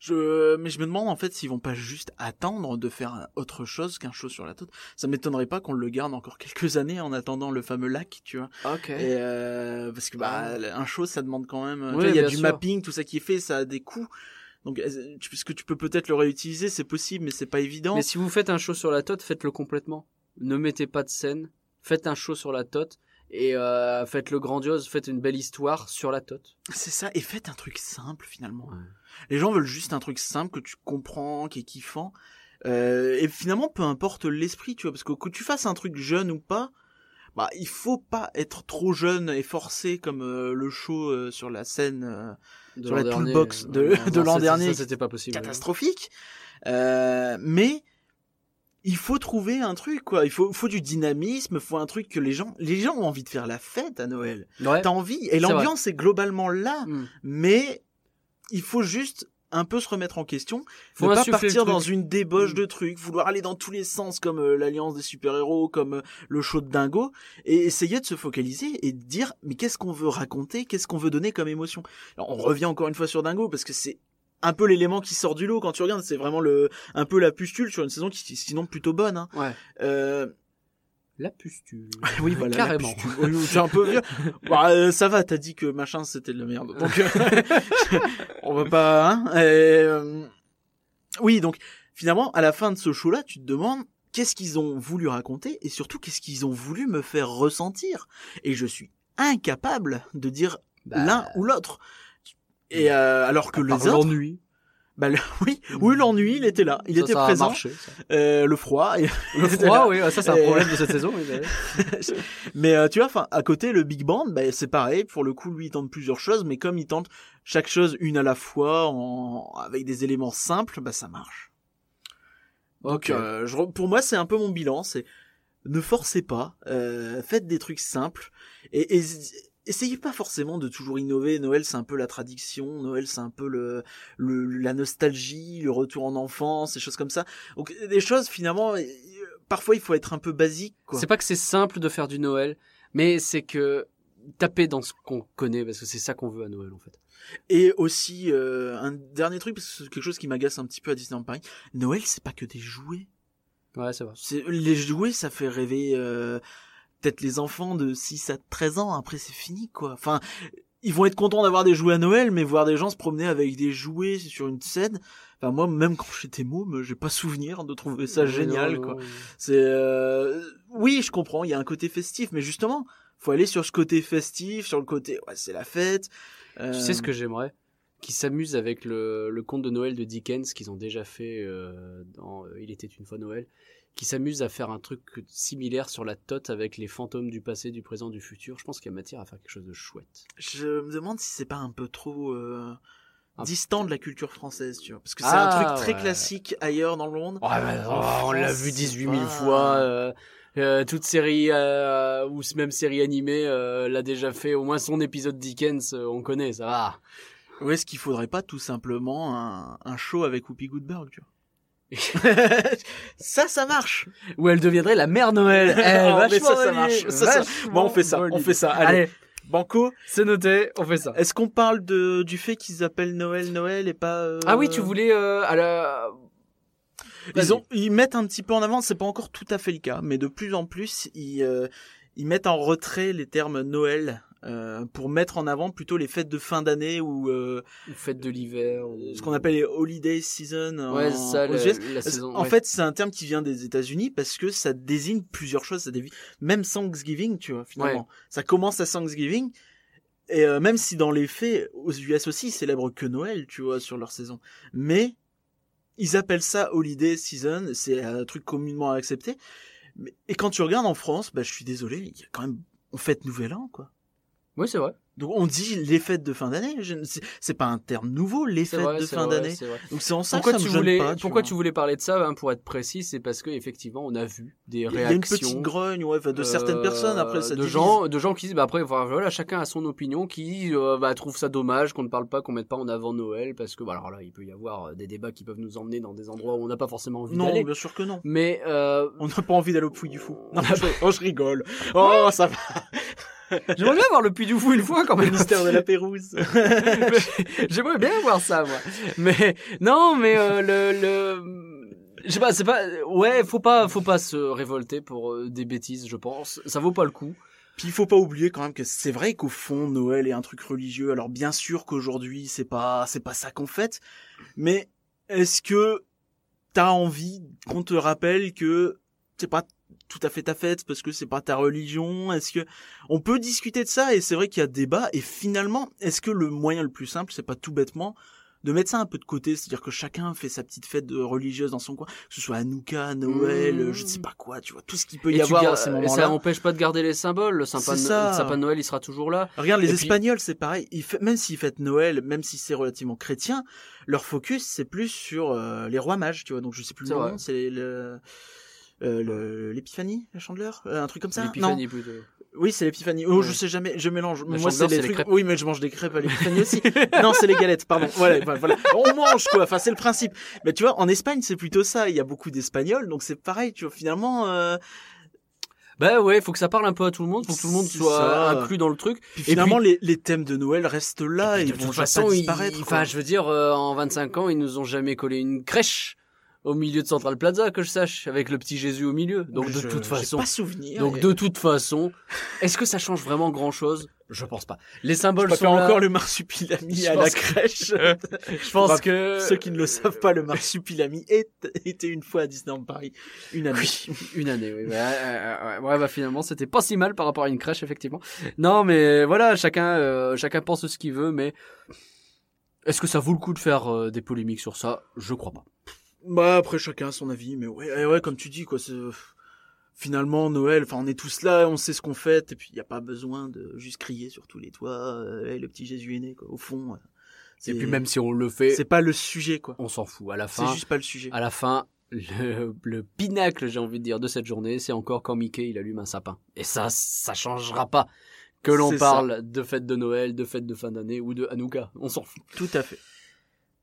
Je, mais je me demande en fait s'ils vont pas juste attendre de faire autre chose qu'un show sur la tête. Ça m'étonnerait pas qu'on le garde encore quelques années en attendant le fameux lac, tu vois. Ok. Et euh, parce que bah un show ça demande quand même. Oui, il y a du sûr. mapping, tout ça qui est fait, ça a des coûts. Donc tu- puisque tu peux peut-être le réutiliser, c'est possible, mais c'est pas évident. Mais si vous faites un show sur la tote, faites-le complètement. Ne mettez pas de scène. Faites un show sur la tote et euh, faites-le grandiose. Faites une belle histoire sur la tote. C'est ça. Et faites un truc simple finalement. Ouais. Les gens veulent juste un truc simple que tu comprends, qui est kiffant. Euh, et finalement, peu importe l'esprit, tu vois, parce que que tu fasses un truc jeune ou pas, bah il faut pas être trop jeune et forcé comme euh, le show euh, sur la scène euh, De sur la toolbox de- l'an dernier. ça, c'était pas possible. catastrophique. Euh, mais il faut trouver un truc quoi. Il faut faut du dynamisme, il faut un truc que les gens les gens ont envie de faire la fête à Noël. Ouais. T'as envie et l'ambiance est globalement là, Hmm. mais il faut juste un peu se remettre en question, Faut ne pas partir dans une débauche Mm. de trucs, vouloir aller dans tous les sens comme euh, l'alliance des super-héros, comme euh, le show de Dingo, et essayer de se focaliser et de dire mais qu'est-ce qu'on veut raconter, qu'est-ce qu'on veut donner comme émotion? Alors, on revient encore une fois sur Dingo parce que c'est un peu l'élément qui sort du lot quand tu regardes, c'est vraiment le un peu la pustule sur une saison qui est sinon plutôt bonne. Hein. Ouais. Euh, La pustule. oui, voilà. Carrément. C'est un peu vieux. Bah, euh, ça va, t'as dit que machin c'était de la merde. Donc, euh, on va pas, hein. Et, euh, Oui, donc, finalement, à la fin de ce show-là, tu te demandes qu'est-ce qu'ils ont voulu raconter et surtout qu'est-ce qu'ils ont voulu me faire ressentir. Et je suis incapable de dire Bah, l'un ou l'autre. Et euh, alors que les autres, l'ennui. Bah, le- oui, oui, l'ennui, il était là, il Ça, était ça a présent. marché, ça. Euh, le froid, et- Le froid, oui, ça c'est un Et- problème de cette saison. oui, d'ailleurs. mais euh, tu vois, enfin, à côté, le big band, bah, c'est pareil. Pour le coup, lui, il tente plusieurs choses, mais comme il tente chaque chose une à la fois, en... avec des éléments simples, bah, ça marche. Donc, euh, je pour moi, c'est un peu mon bilan. C'est ne forcez pas, euh, faites des trucs simples et, et essayez pas forcément de toujours innover. Noël, c'est un peu la tradition. Noël, c'est un peu le, le la nostalgie, le retour en enfance, des choses comme ça. Donc, des choses finalement. euh, Parfois, il faut être un peu basique. C'est pas que c'est simple de faire du Noël, mais c'est que taper dans ce qu'on connaît, parce que c'est ça qu'on veut à Noël en fait. Et aussi, euh, un dernier truc, parce que c'est quelque chose qui m'agace un petit peu à Disneyland Paris. Noël, c'est pas que des jouets. Ouais, c'est vrai. Les jouets, ça fait rêver, euh, peut-être les enfants de 6 à 13 ans. Après, c'est fini, quoi. Enfin, ils vont être contents d'avoir des jouets à Noël, mais voir des gens se promener avec des jouets sur une scène. Enfin, moi, même quand j'étais môme, j'ai pas souvenir de trouver ça génial, non, quoi. non. C'est, euh, oui, je comprends, il y a un côté festif, mais justement, faut aller sur ce côté festif, sur le côté, ouais, c'est la fête. Euh, Tu sais ce que j'aimerais? Qu'ils s'amusent avec le, le conte de Noël de Dickens qu'ils ont déjà fait euh, dans euh, Il était une fois Noël. Qui s'amusent à faire un truc similaire sur la tote avec les fantômes du passé, du présent, du futur. Je pense qu'il y a matière à faire quelque chose de chouette. Je me demande si c'est pas un peu trop euh, Un distant de la culture française, tu vois. Parce que c'est Ah, un truc très ouais. classique ailleurs dans le monde. Ouais, mais, oh, on l'a vu c'est 18 000 pas- fois. euh, euh, toute série euh, ou même série animée euh, l'a déjà fait. Au moins son épisode Dickens, euh, on connaît, ça va. Ou est-ce qu'il faudrait pas tout simplement un, un show avec Whoopi Goldberg, tu vois? Ça, ça marche Où elle deviendrait la mère Noël. Eh, Oh, mais ça, ça marche. Ça, ça- Bon, on fait ça, on fait ça. Allez, Allez, Banco, c'est noté, on fait ça. est-ce qu'on parle de, du fait qu'ils appellent Noël Noël et pas... euh, Ah oui, tu voulais euh, à la... Ils, ont, ils mettent un petit peu en avant, c'est pas encore tout à fait le cas, mais de plus en plus, ils, euh, ils mettent en retrait les termes Noël euh, pour mettre en avant plutôt les fêtes de fin d'année ou euh, Ou fête de l'hiver. ou- ce qu'on appelle les holiday season en- Ouais, ça, aux la, US. la saison. En ouais. fait, c'est un terme qui vient des États-Unis parce que ça désigne plusieurs choses. Ça désigne même Thanksgiving, tu vois, finalement. Ça commence à Thanksgiving. Et euh, même si dans les faits, aux US aussi, ils célèbrent que Noël, tu vois, sur leur saison. Mais ils appellent ça holiday season. C'est un truc communément accepté. Et quand tu regardes en France, bah, je suis désolé, il y a quand même, on fête Nouvel An, quoi. Oui, c'est vrai. Donc on dit les fêtes de fin d'année. C'est pas un terme nouveau, les fêtes vrai, de fin d'année. c'est vrai. Donc c'est en ça Pourquoi que ça tu me voulais, pas. tu pourquoi vois. tu voulais parler de ça hein, Pour être précis, c'est parce que effectivement, on a vu des Il y a une réactions. petite grogne, ouais, de certaines euh, personnes après ça de divise. gens, de gens qui disent, bah après, voilà, chacun a son opinion, qui euh, bah, trouve ça dommage qu'on ne parle pas, qu'on mette pas en avant Noël, parce que, bah, alors là, il peut y avoir euh, des débats qui peuvent nous emmener dans des endroits où on n'a pas forcément envie Non, d'aller. bien sûr que non. Mais euh, On n'a pas envie d'aller au Puy du Fou. Non, je, oh, je rigole. Oh, ça va. J'aimerais bien voir le Puy du Fou une fois quand Le même. mystère de la Pérouse. J'aimerais bien voir ça, moi. Mais non, mais euh, le, le, je sais pas, c'est pas, ouais, faut pas, faut pas se révolter pour euh, des bêtises, je pense. Ça vaut pas le coup. Puis il faut pas oublier quand même que c'est vrai qu'au fond Noël est un truc religieux. Alors bien sûr qu'aujourd'hui c'est pas c'est pas ça qu'on fête, mais est-ce que t'as envie qu'on te rappelle que c'est pas tout à fait ta fête parce que c'est pas ta religion Est-ce que on peut discuter de ça et c'est vrai qu'il y a débat et finalement est-ce que le moyen le plus simple c'est pas tout bêtement de mettre ça un peu de côté, c'est-à-dire que chacun fait sa petite fête religieuse dans son coin, que ce soit Hanouka, Noël, Mmh. je ne sais pas quoi, tu vois, tout ce qu'il peut y Et avoir gardes- à ces et ça n'empêche pas de garder les symboles. Le de- ça. le de Noël, il sera toujours là. Regarde, les Et puis- Espagnols, c'est pareil. Ils fait- même s'ils fêtent Noël, même si c'est relativement chrétien, leur focus, c'est plus sur euh, les rois mages, tu vois. Donc, je sais plus le nom, c'est le... euh, le- l'épiphanie, la chandeleur, Euh, un truc comme ça. L'épiphanie plutôt. oui, c'est l'épiphanie. Oh, Ouais. je sais jamais, je mélange. La Moi, c'est les les trucs. crêpes. Oui, mais je mange des crêpes à l'épiphanie aussi. non, c'est les galettes. Pardon. Voilà. On mange quoi. Enfin, c'est le principe. Mais tu vois, en Espagne, c'est plutôt ça. Il y a beaucoup d'Espagnols, donc c'est pareil. Tu vois, finalement. euh, Bah ouais, faut que ça parle un peu à tout le monde, faut que tout le monde soit ça. inclus dans le truc. Puis Et finalement, puis- les, les thèmes de Noël restent là. Et Ils de vont toute façon, pas disparaître. enfin, je veux dire, euh, en 25 ans, ils nous ont jamais collé une crèche au milieu de Central Plaza, que je sache, avec le petit Jésus au milieu. Donc de Je- toute façon, pas souvenir. donc Et- de toute façon, est-ce que ça change vraiment grand chose Je pense pas. Les Je symboles préfère sont là. encore le marsupilami Je à la que- crèche. Je pense que Ceux qui ne le savent pas, le marsupilami était une fois à Disneyland Paris. Une année. Oui, une année, oui. Ouais, bah finalement, c'était pas si mal par rapport à une crèche, effectivement. Non, mais voilà, chacun, euh, chacun pense ce qu'il veut, mais est-ce que ça vaut le coup de faire euh, des polémiques sur ça? Je crois pas. Bah après chacun a son avis, mais ouais, eh ouais comme tu dis quoi, c'est finalement Noël, enfin on est tous là, on sait ce qu'on fait, et puis il y a pas besoin de juste crier sur tous les toits, euh, Hey, le petit Jésus est né quoi. Au fond, euh, c'est Et puis même si on le fait, c'est pas le sujet quoi. on s'en fout. À la C'est fin, juste pas le sujet. à la fin, le, le pinacle, j'ai envie de dire, de cette journée, c'est encore quand Mickey il allume un sapin. Et ça, ça changera pas. Que l'on C'est ça. parle de fête de Noël, de fête de fin d'année ou de Hanouka, on s'en fout. Tout à fait.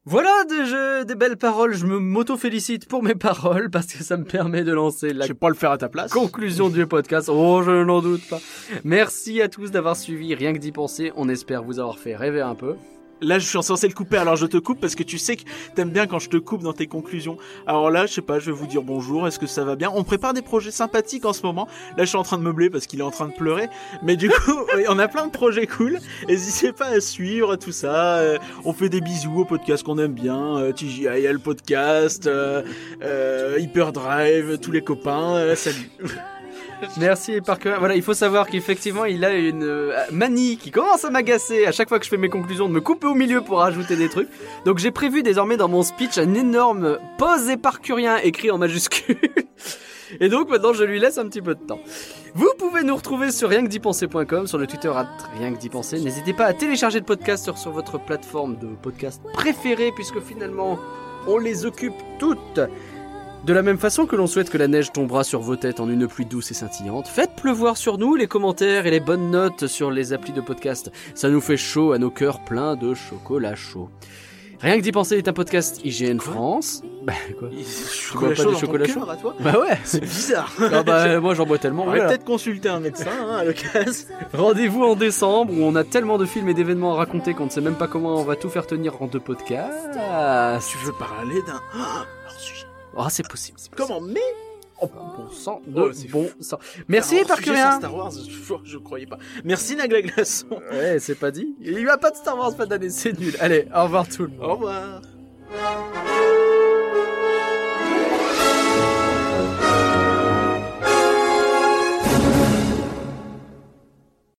Voilà des, jeux- des belles paroles. Je me m'auto-félicite pour mes paroles parce que ça me permet de lancer la Je vais pas le faire à ta place. conclusion du podcast. Oh, je n'en doute pas. Merci à tous d'avoir suivi Rien que d'y penser. On espère vous avoir fait rêver un peu. Là, je suis censé le couper, alors je te coupe parce que tu sais que t'aimes bien quand je te coupe dans tes conclusions. Alors là, je sais pas, je vais vous dire bonjour, est-ce que ça va bien? On prépare des projets sympathiques en ce moment. Là, je suis en train de meubler parce qu'il est en train de pleurer. Mais du coup, on a plein de projets cool. N'hésitez pas à suivre tout ça. Euh, on fait des bisous au podcast qu'on aime bien. Euh, TGIL podcast, euh, euh, Hyperdrive, tous les copains. Euh, salut. Merci et par cœur. Voilà, il faut savoir qu'effectivement, il a une euh, manie qui commence à m'agacer à chaque fois que je fais mes conclusions de me couper au milieu pour rajouter des trucs. Donc j'ai prévu désormais dans mon speech un énorme pause éparcurien écrit en majuscule. Et donc maintenant je lui laisse un petit peu de temps. Vous pouvez nous retrouver sur rienquedipenser.com, sur le Twitter à rien que d'y penser. N'hésitez pas à télécharger le podcast sur votre plateforme de podcast préférée puisque finalement on les occupe toutes. De la même façon que l'on souhaite que la neige tombera sur vos têtes en une pluie douce et scintillante, faites pleuvoir sur nous les commentaires et les bonnes notes sur les applis de podcast. Ça nous fait chaud à nos cœurs pleins de chocolat chaud. Rien que d'y penser est un podcast IGN France. Bah quoi Je bois pas du chocolat chaud à toi Bah ouais C'est bizarre. Ah bah moi j'en bois tellement. On va voilà. peut-être consulter un médecin hein, à l'occasion. Rendez-vous en décembre où on a tellement de films et d'événements à raconter qu'on ne sait même pas comment on va tout faire tenir en deux podcasts. Tu veux parler d'un ah, oh, c'est possible. c'est possible. Comment Mais Oh, bah, bon oh, sang, de bon sang. Merci Parcurien. Star Wars, je, je, croyais pas. Merci Nagla Glaçon. Ouais, c'est pas dit. Il n'y a pas de Star Wars, pas d'année, c'est nul. Allez, au revoir tout le monde. Au revoir.